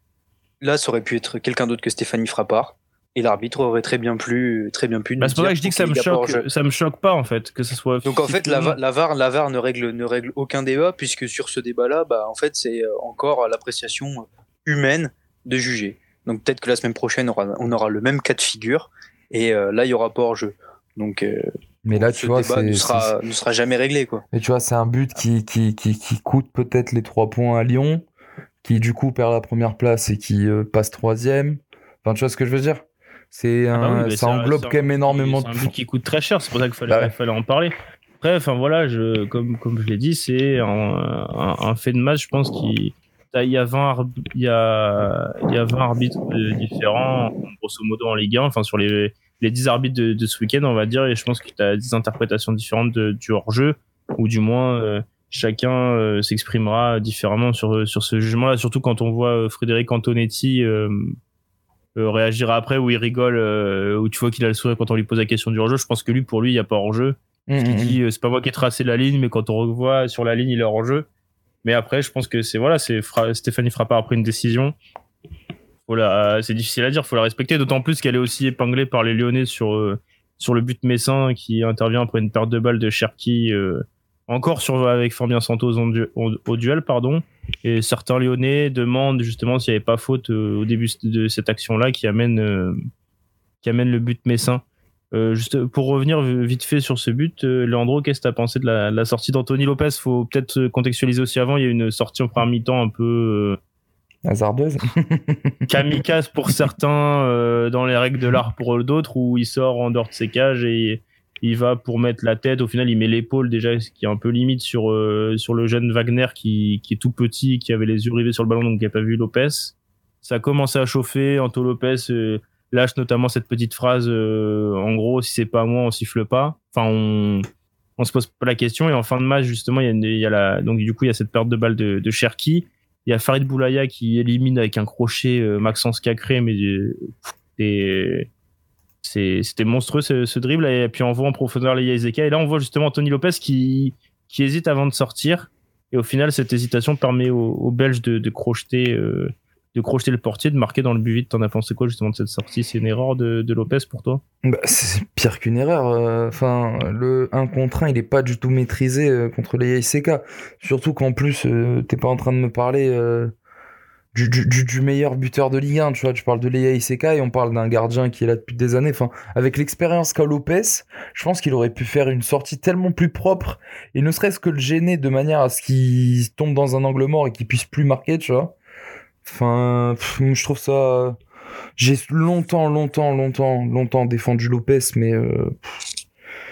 Là, ça aurait pu être quelqu'un d'autre que Stéphanie Frappard et l'arbitre aurait très bien pu très bien pu. Bah, nous c'est pour ça que je dis que ça me choque, ça me choque pas en fait que ce soit. Donc en fait, la, la VAR, la VAR ne règle ne règle aucun débat puisque sur ce débat-là, bah en fait, c'est euh, encore à l'appréciation humaine de juger. Donc peut-être que la semaine prochaine, on aura, on aura le même cas de figure et euh, là, il y aura pas hors-jeu. Donc euh, Mais là, tu vois, débat ne sera, ne sera jamais réglé quoi. Mais tu vois, c'est un but qui, qui, qui, qui coûte peut-être les trois points à Lyon, qui du coup perd la première place et qui euh, passe troisième. Enfin, tu vois ce que je veux dire? C'est Ah bah oui, ça c'est englobe c'est quand même qui- énormément C'est de. un but qui coûte très cher, c'est pour ça qu'il fallait, Bah ouais. fallait en parler. Après, enfin voilà, je, comme, comme je l'ai dit, c'est un, un, un fait de match, je pense qu'il il y a 20 arbi- il y a, il y a 20 arbitres euh, différents, grosso modo en Ligue 1, enfin sur les, les 10 arbitres de, de ce week-end, on va dire, et je pense que tu as des interprétations différentes de- du hors-jeu, ou du moins euh, chacun euh, s'exprimera différemment sur, sur ce jugement-là, surtout quand on voit Frédéric Antonetti euh, réagir après où il rigole, euh, où tu vois qu'il a le sourire quand on lui pose la question du hors-jeu. Je pense que lui, pour lui, il n'y a pas hors-jeu. Hum, Il hum, hum. dit euh, c'est pas moi qui ai tracé la ligne, mais quand on revoit sur la ligne, il est hors-jeu. Mais après, je pense que c'est voilà, c'est Fra- Stéphanie Frappard a pris une décision. La- c'est difficile à dire, faut la respecter, d'autant plus qu'elle est aussi épinglée par les Lyonnais sur euh, sur le but messin qui intervient après une perte de balle de Cherki, euh, encore sur avec Fabien Santos en du- au, au duel, pardon. Et certains Lyonnais demandent justement s'il n'y avait pas faute euh, au début de cette action-là qui amène euh, qui amène le but messin. Euh, juste pour revenir vite fait sur ce but, Leandro, qu'est-ce que tu as pensé de la, sortie d'Anthony Lopez? Faut peut-être contextualiser aussi avant. Il y a eu une sortie en première mi-temps un peu Hasardeuse. kamikaze pour certains, euh, dans les règles de l'art pour d'autres, où il sort en dehors de ses cages et il va pour mettre la tête. Au final, il met l'épaule déjà, ce qui est un peu limite sur, euh, sur le jeune Wagner qui, qui est tout petit, qui avait les yeux rivés sur le ballon, donc qui n'a pas vu Lopez. Ça a commencé à chauffer. Anto Lopez euh, lâche notamment cette petite phrase euh, en gros, si c'est pas moi, on siffle pas. Enfin, on on se pose pas la question. Et en fin de match, justement, il y a, y a donc du coup, il y a cette perte de balle de, de Cherki. Il y a Farid Boulaya qui élimine avec un crochet Maxence Cacré, mais c'était monstrueux ce, ce dribble. Et puis on voit en profondeur les Ezeka. Et là, on voit justement Anthony Lopez qui, hésite avant de sortir. Et au final, cette hésitation permet aux, Belges de, crocheter. euh, de crocheter le portier, de marquer dans le but vide. T'en as pensé quoi justement de cette sortie? C'est une erreur de, Lopez pour toi? Bah, c'est pire qu'une erreur. euh, Enfin, le 1 contre 1, il est pas du tout maîtrisé euh, contre les ICK. Surtout qu'en plus, t'es pas en train de me parler du, du, du- meilleur buteur de Ligue 1. Tu vois, tu parles de Leia ICK et on parle d'un gardien qui est là depuis des années. Enfin, avec l'expérience qu'a Lopez, je pense qu'il aurait pu faire une sortie tellement plus propre et ne serait-ce que le gêner de manière à ce qu'il tombe dans un angle mort et qu'il puisse plus marquer, tu vois. Enfin, je trouve ça. J'ai longtemps, longtemps, longtemps, longtemps défendu Lopez, mais euh,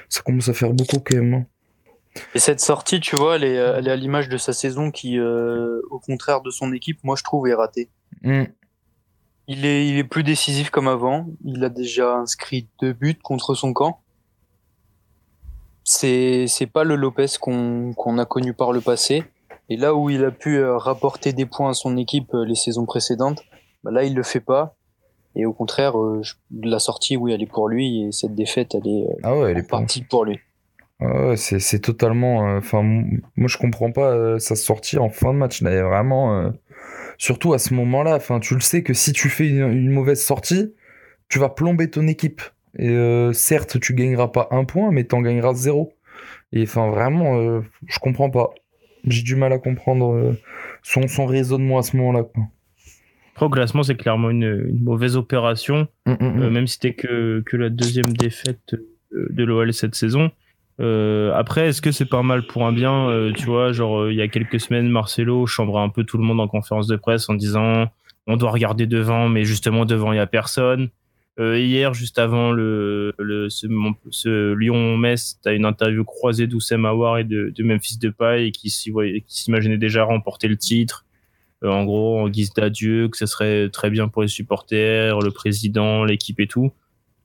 ça commence à faire beaucoup quand même. Et cette sortie, tu vois, elle est, elle est à l'image de sa saison qui, euh, au contraire de son équipe, moi je trouve est ratée. Mm. Il est, il est plus décisif comme avant. Il a déjà inscrit deux buts contre son camp. C'est, c'est pas le Lopez qu'on, qu'on a connu par le passé. Et là où il a pu euh, rapporter des points à son équipe euh, les saisons précédentes, bah là il le fait pas. Et au contraire, euh, la sortie, oui, elle est pour lui. Et cette défaite, elle est, euh, Ah ouais, elle est partie pour lui. C'est totalement. euh, Enfin, moi je comprends pas euh, sa sortie en fin de match. Là, vraiment. euh, surtout à ce moment-là, enfin, tu le sais que si tu fais une, une mauvaise sortie, tu vas plomber ton équipe. Et certes, tu gagneras pas un point, mais t'en gagneras zéro. Et enfin, vraiment, je comprends pas. J'ai du mal à comprendre son, son raisonnement à ce moment-là. au classement, c'est clairement une, une mauvaise opération. Mm, mm. Euh, même si c'était que, que la deuxième défaite de l'OL cette saison. Euh, après, est-ce que c'est pas mal pour un bien Euh, Tu vois, genre, euh, il y a quelques semaines, Marcelo chambrait un peu tout le monde en conférence de presse en disant on doit regarder devant, mais justement, devant, il y a personne. Euh, hier, juste avant le, le ce, ce Lyon-Metz, t'as une interview croisée d'Oussem Aouar et de, de Memphis Depay voyait- qui s'imaginait déjà remporter le titre. Euh, en gros, en guise d'adieu, que ce serait très bien pour les supporters, le président, l'équipe et tout.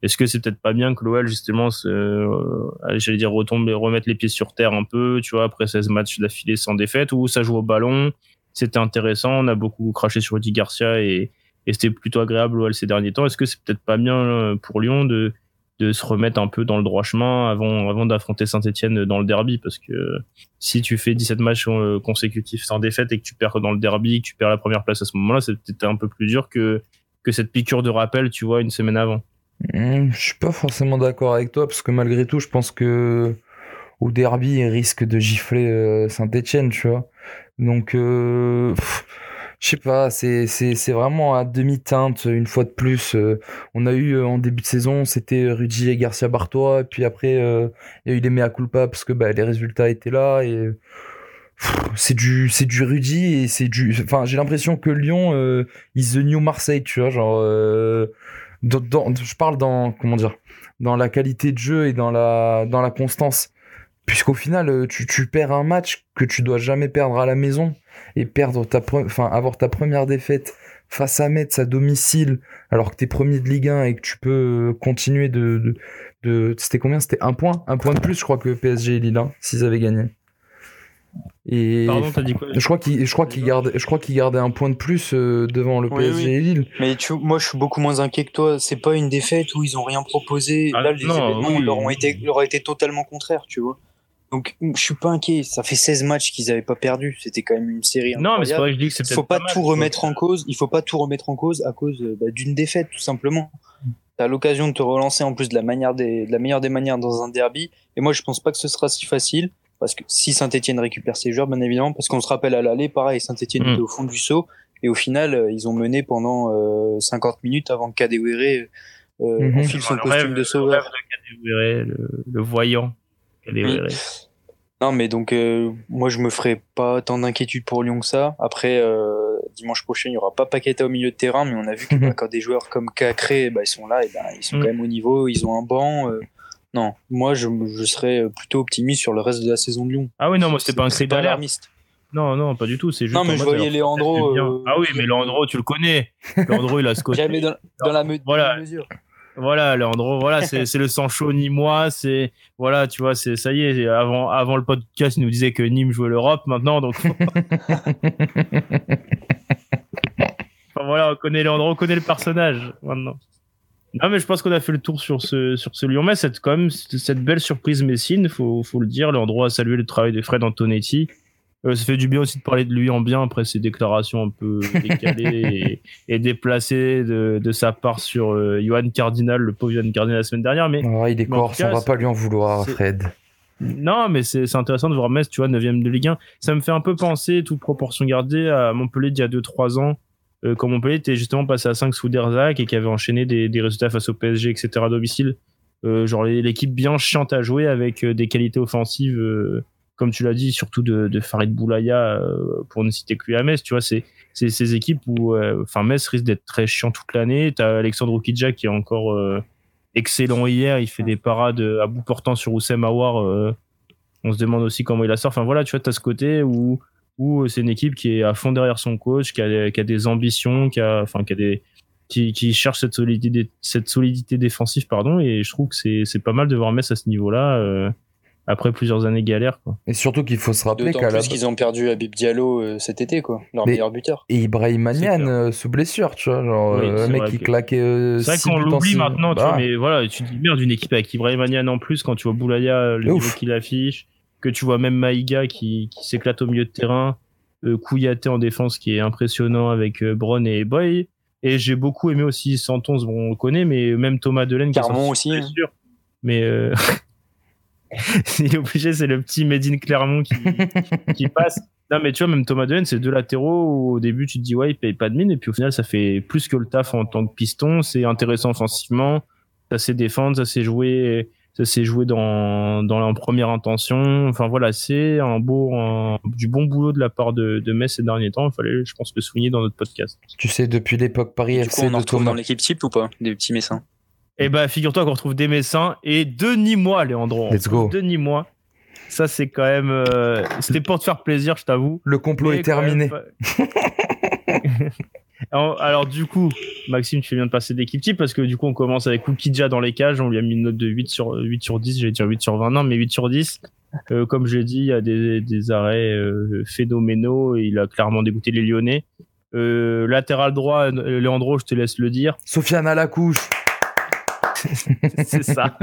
Est-ce que c'est peut-être pas bien que l'OL justement, euh, j'allais dire retombe et remettre les pieds sur terre un peu, tu vois, après 16 matchs d'affilée sans défaite, où ça joue au ballon, c'était intéressant, on a beaucoup craché sur Rudy Garcia et, et c'était plutôt agréable l'OL ces derniers temps. Est-ce que c'est peut-être pas bien euh, pour Lyon de, de se remettre un peu dans le droit chemin avant, avant d'affronter Saint-Etienne dans le derby? Parce que si tu fais 17 matchs euh, consécutifs sans défaite et que tu perds dans le derby, que tu perds la première place à ce moment-là, c'est peut-être un peu plus dur que, que cette piqûre de rappel, tu vois, une semaine avant. Hmm, je suis pas forcément d'accord avec toi parce que malgré tout, je pense que au derby, il risque de gifler Saint-Etienne, tu vois. Donc, euh, je sais pas, c'est c'est c'est vraiment à demi-teinte une fois de plus. Euh, on a eu euh, en début de saison, c'était Rudy et Garcia Bartois, et puis après, euh, il y a eu les mea culpa parce que bah, les résultats étaient là et c'est du c'est du Rudy et c'est du. Enfin, j'ai l'impression que Lyon, euh, is the new Marseille, tu vois, genre. euh, je parle dans comment dire dans la qualité de jeu et dans la dans la constance. Puisqu'au final euh, tu, tu perds un match que tu dois jamais perdre à la maison. Et perdre ta enfin avoir ta première défaite face à Metz à domicile alors que t'es premier de Ligue 1 et que tu peux euh, continuer de de, de- c'était combien? C'était un point? Un point de plus je crois que PSG et Lille hein, s'ils avaient gagné et Pardon, t'as dit quoi je crois qu'il je crois qu'il gardait je crois qu'il gardait un point de plus euh, devant le Oui, PSG oui. et Lille Mais tu, moi, je suis beaucoup moins inquiet que toi. C'est pas une défaite où ils ont rien proposé. Ah, Là, les non, événements oui. leur ont été, leur ont été totalement contraires, tu vois. Donc, je suis pas inquiet. Ça fait 16 matchs qu'ils avaient pas perdu. C'était quand même une série Non, mais c'est incroyable. vrai que je dis que c'est Il peut-être faut pas, mal, tout remettre en cause. Il faut pas tout remettre en cause à cause euh, bah, d'une défaite, tout simplement. T'as l'occasion de te relancer en plus de la manière des, de la meilleure des manières dans un derby. Et moi, je pense pas que ce sera si facile. Parce que si Saint-Etienne récupère ses joueurs, bien évidemment, parce qu'on se rappelle à l'aller, pareil, Saint-Etienne Mm. était au fond du saut. Et au final, euh, ils ont mené pendant euh, 50 minutes avant que Kadewere euh, Mhm. enfile son Le costume rêve- de Le, sauveur. rêve de Kadewere, le, le voyant Kadewere. Non, mais donc, euh, moi, je me ferai pas tant d'inquiétude pour Lyon que ça. Après, euh, dimanche prochain, il y aura pas Paqueta au milieu de terrain, mais on a vu que Mhm. bah, quand des joueurs comme Cacré, bah, ils sont là, et ben ils sont Mhm. quand même au niveau, ils ont un banc. euh, non, moi, je, je serais plutôt optimiste sur le reste de la saison de Lyon. Ah oui, non, moi c'était pas un cri d'alerte. alarmiste. Non, non, pas du tout. C'est juste Non, mais je mode, voyais Leandro, euh, ah oui, mais Leandro, tu le connais. Leandro, il a ce côté. Jamais dans, dans la me- Voilà. la mesure. Voilà, Leandro, voilà, c'est c'est le sang chaud ni moi, c'est voilà, tu vois, c'est ça y est. Avant, avant le podcast, il nous disait que Nîmes jouait l'Europe, maintenant, donc. enfin, voilà, on connaît Leandro, on connaît le personnage maintenant. Non, mais je pense qu'on a fait le tour sur ce sur ce Lyon. Mais c'est quand même cette belle surprise Messine, faut faut le dire. Leandro a salué le travail de Fred Antonetti. Euh, ça fait du bien aussi de parler de lui en bien après ses déclarations un peu décalées et, et déplacées de, de sa part sur euh, Johan Cardinal, le pauvre Johan Cardinal la semaine dernière. Mais Ah, il est corse, on va pas lui en vouloir, Fred. non, mais c'est intéressant de voir Metz, tu vois, 9ème de Ligue 1. Ça me fait un peu penser, toute proportion gardée, à Montpellier d'il y a 2-3 ans, euh, quand Montpellier était justement passé à 5 sous Derzac et qui avait enchaîné des, des résultats face au PSG, etc. à domicile. Euh, genre l'équipe bien chiante à jouer avec euh, des qualités offensives, euh, comme tu l'as dit, surtout de, de Farid Boulaya, pour ne citer que lui à Metz, tu vois, c'est ces équipes où, enfin, Metz risque d'être très chiant toute l'année. T'as Alexandre Oukidja qui est encore excellent hier, il fait des parades à bout portant sur Oussem euh, on se demande aussi comment il la sort. Enfin voilà, tu vois, tu as ce côté où, où c'est une équipe qui est à fond derrière son coach, qui a, qui a des ambitions, qui a, enfin, qui a des, qui, qui cherche cette solidité, cette solidité défensive, pardon, et je trouve que c'est, c'est pas mal de voir Metz à ce niveau-là, euh, après plusieurs années galères, quoi. Et surtout qu'il faut se rappeler D'autant qu'à la plus qu'ils ont perdu Habib Diallo euh, cet été, quoi. Leur Mais- meilleur buteur. et Ibrahim euh, sous blessure, tu vois, genre Oui, euh, un mec qui que- claquait. euh, C'est vrai six qu'on l'oublie maintenant, tu Bah, vois, mais voilà, tu te dis merde, une équipe avec Ibrahim Manian en plus, quand tu vois Boulaya, le niveau qu'il affiche, que tu vois même Maïga qui, qui s'éclate au milieu de terrain, euh, Kouyaté en défense qui est impressionnant avec euh, Bron et Boy. Et j'ai beaucoup aimé aussi Santons, bon, on le connaît, mais même Thomas Delaine qui est Carmon sorti aussi, blessure. Mais euh, il est obligé, c'est le petit Medine Clermont qui, qui passe. Non, mais tu vois, même Thomas Delaine, c'est deux latéraux où au début tu te dis, ouais, il paye pas de mine, et puis au final, ça fait plus que le taf en tant que piston. C'est intéressant offensivement, ça sait défendre, ça sait jouer, ça s'est joué dans, dans la première intention. Enfin voilà, c'est un beau, un- du bon boulot de la part de, de Metz ces derniers temps. Il fallait, je pense, le souligner dans notre podcast. Tu sais, depuis l'époque Paris Du coup, FC on en retrouve dans l'équipe type ou pas Des petits messins? Et bah, figure-toi qu'on retrouve des Messins et Denis Moi, Léandro. Let's go. Denis Moi. Ça, c'est quand même. euh, C'était pour te faire plaisir, je t'avoue. Le complot Mais est même terminé. pas- alors, alors, du coup, Maxime, tu fais bien de passer d'équipe type parce que du coup, on commence avec Oukidja dans les cages. On lui a mis une note de 8 sur, 8 sur 10. J'allais dire 8 sur 20, non, mais 8 sur 10. Euh, comme je l'ai dit, il y a des, des arrêts euh, phénoménaux et il a clairement dégoûté les Lyonnais. Euh, latéral droit, euh, Léandro, je te laisse le dire. Sofiane à la couche. c'est ça.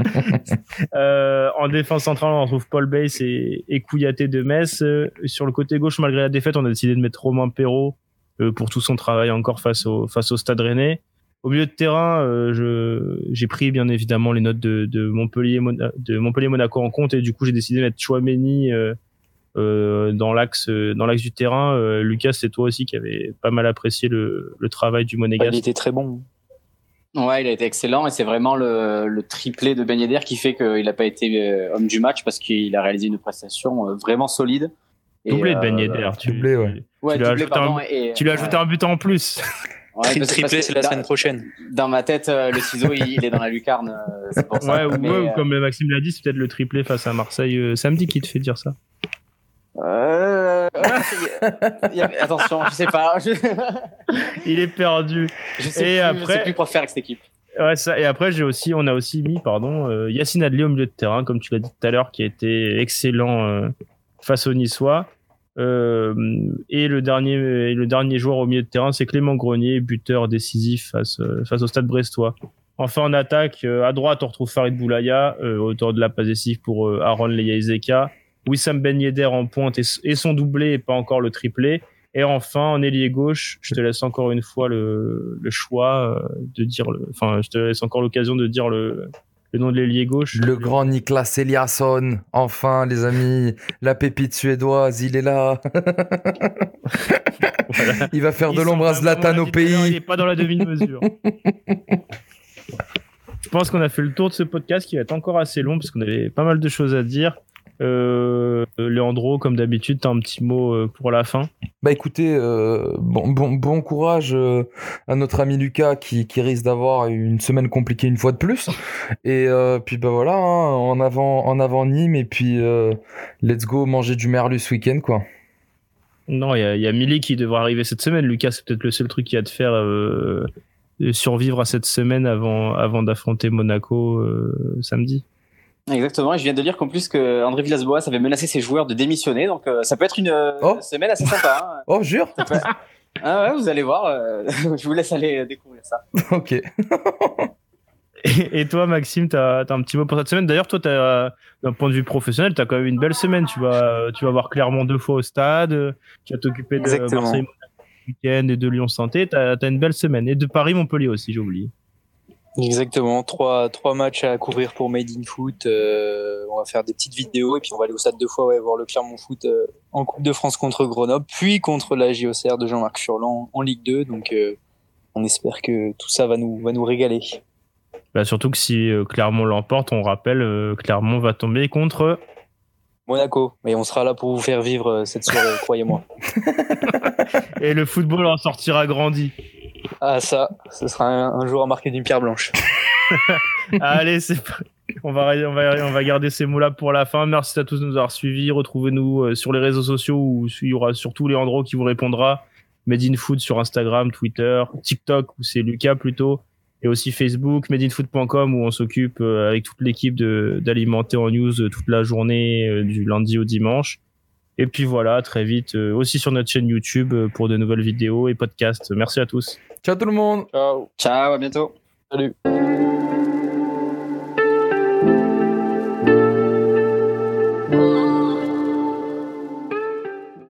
Euh, en défense centrale, on retrouve Paul Bass et, et Kouyaté de Metz. Euh, sur le côté gauche, malgré la défaite, on a décidé de mettre Romain Perrault euh, pour tout son travail encore face au, face au Stade Rennais. Au milieu de terrain, euh, j'ai pris bien évidemment les notes de, de Montpellier, Mona- de Montpellier Monaco en compte et du coup j'ai décidé de mettre Chouameni euh, euh, dans l'axe euh, dans l'axe du terrain. Euh, Lucas, c'est toi aussi qui avait pas mal apprécié le, le travail du Monégasque. Il était très bon. Ouais, il a été excellent et c'est vraiment le, le triplé de Ben Yedder qui fait qu'il n'a pas été euh, homme du match parce qu'il a réalisé une prestation euh, vraiment solide. Et, Doublé de euh, Ben Yedder. Tu- doublé, ouais. Ouais, Tu lui as doublé, ajouté pardon. un- et, Tu lui as ajouté un but en plus. Ouais, triplé, c'est la semaine prochaine. Dans ma tête, euh, le ciseau, il, il est dans la lucarne. euh, c'est pour ça. Ouais, ou, Mais, ouais, ou euh, comme Maxime l'a dit, c'est peut-être le triplé face à Marseille euh, samedi qui te fait dire ça. euh, il y a- attention, je sais pas. Je, Il est perdu. je sais, Et plus, après- je sais plus quoi faire avec cette équipe. Ouais, ça. Et après, j'ai aussi, on a aussi mis, pardon, euh, Yacine Adli au milieu de terrain, comme tu l'as dit tout à l'heure, qui a été excellent euh, face aux Niçois. Euh, et le dernier, le dernier joueur au milieu de terrain, c'est Clément Grenier, buteur décisif face, euh, face au Stade Brestois. Enfin, en attaque, euh, à droite, on retrouve Farid Boulaya, auteur de la passe décisive pour Aaron Leia-Ezeka. Wissam Ben Yedder en pointe et, son doublé, et pas encore le triplé. Et enfin, en ailier gauche, je te laisse encore une fois le, choix de dire, enfin, je te laisse encore l'occasion de dire le, le nom de l'ailier gauche. Le grand Niklas Eliasson. Enfin, les amis, la pépite suédoise, il est là. Voilà. il va faire de l'ombre à Zlatan l'a au l'heure, Il pays. n'est pas dans la demi-mesure. Je pense qu'on a fait le tour de ce podcast qui va être encore assez long parce qu'on avait pas mal de choses à dire. Euh, Leandro, comme d'habitude, t'as un petit mot euh, pour la fin? Bah écoutez, euh, bon, bon, bon courage euh, à notre ami Lucas qui, qui risque d'avoir une semaine compliquée une fois de plus. Et euh, puis bah voilà, hein, en avant en avant Nîmes et puis let's go manger du merlu ce week-end quoi. Non, il y a, y a Milly qui devrait arriver cette semaine. Lucas, c'est peut-être le seul truc qui a de faire survivre à cette semaine avant, avant d'affronter Monaco samedi. Exactement. Et je viens de lire qu'en plus que André Villas-Boas avait menacé ses joueurs de démissionner. Donc euh, ça peut être une euh, Oh. semaine assez sympa. hein. Oh jure Ah ouais, vous allez voir. euh, je vous laisse aller découvrir ça. Ok. Et, et toi, Maxime, t'as as un petit mot pour cette semaine? D'ailleurs, toi, d'un point de vue professionnel, t'as quand même une belle semaine. Tu vas, tu vas voir Clermont deux fois au stade. Tu vas t'occuper de Exactement. Marseille le week-end et de Lyon Santé. T'as as une belle semaine. Et de Paris Montpellier aussi, j'ai oublié. Exactement, trois, trois matchs à couvrir pour Made in Foot. Euh, on va faire des petites vidéos et puis on va aller au stade deux fois ouais, voir le Clermont Foot euh, en Coupe de France contre Grenoble, puis contre la JOCR de Jean-Marc Furlan en Ligue 2. Donc euh, on espère que tout ça va nous, va nous régaler. Bah, surtout que si Clermont l'emporte, on rappelle, Clermont va tomber contre. Monaco, et on sera là pour vous faire vivre cette soirée, croyez-moi. Et le football en sortira grandi. Ah ça, ce sera un, un jour à marquer d'une pierre blanche. Allez, c'est On va, on, va, on va garder ces mots-là pour la fin. Merci à tous de nous avoir suivis. Retrouvez-nous euh, sur les réseaux sociaux où il y aura surtout Leandro qui vous répondra. Made in Food sur Instagram, Twitter, TikTok où c'est Lucas plutôt. Et aussi Facebook, madeinfood.com où on s'occupe euh, avec toute l'équipe d'alimenter en news toute la journée du lundi au dimanche. Et puis voilà, très vite aussi sur notre chaîne YouTube pour de nouvelles vidéos et podcasts. Merci à tous. Ciao tout le monde. Ciao. Ciao, à bientôt. Salut.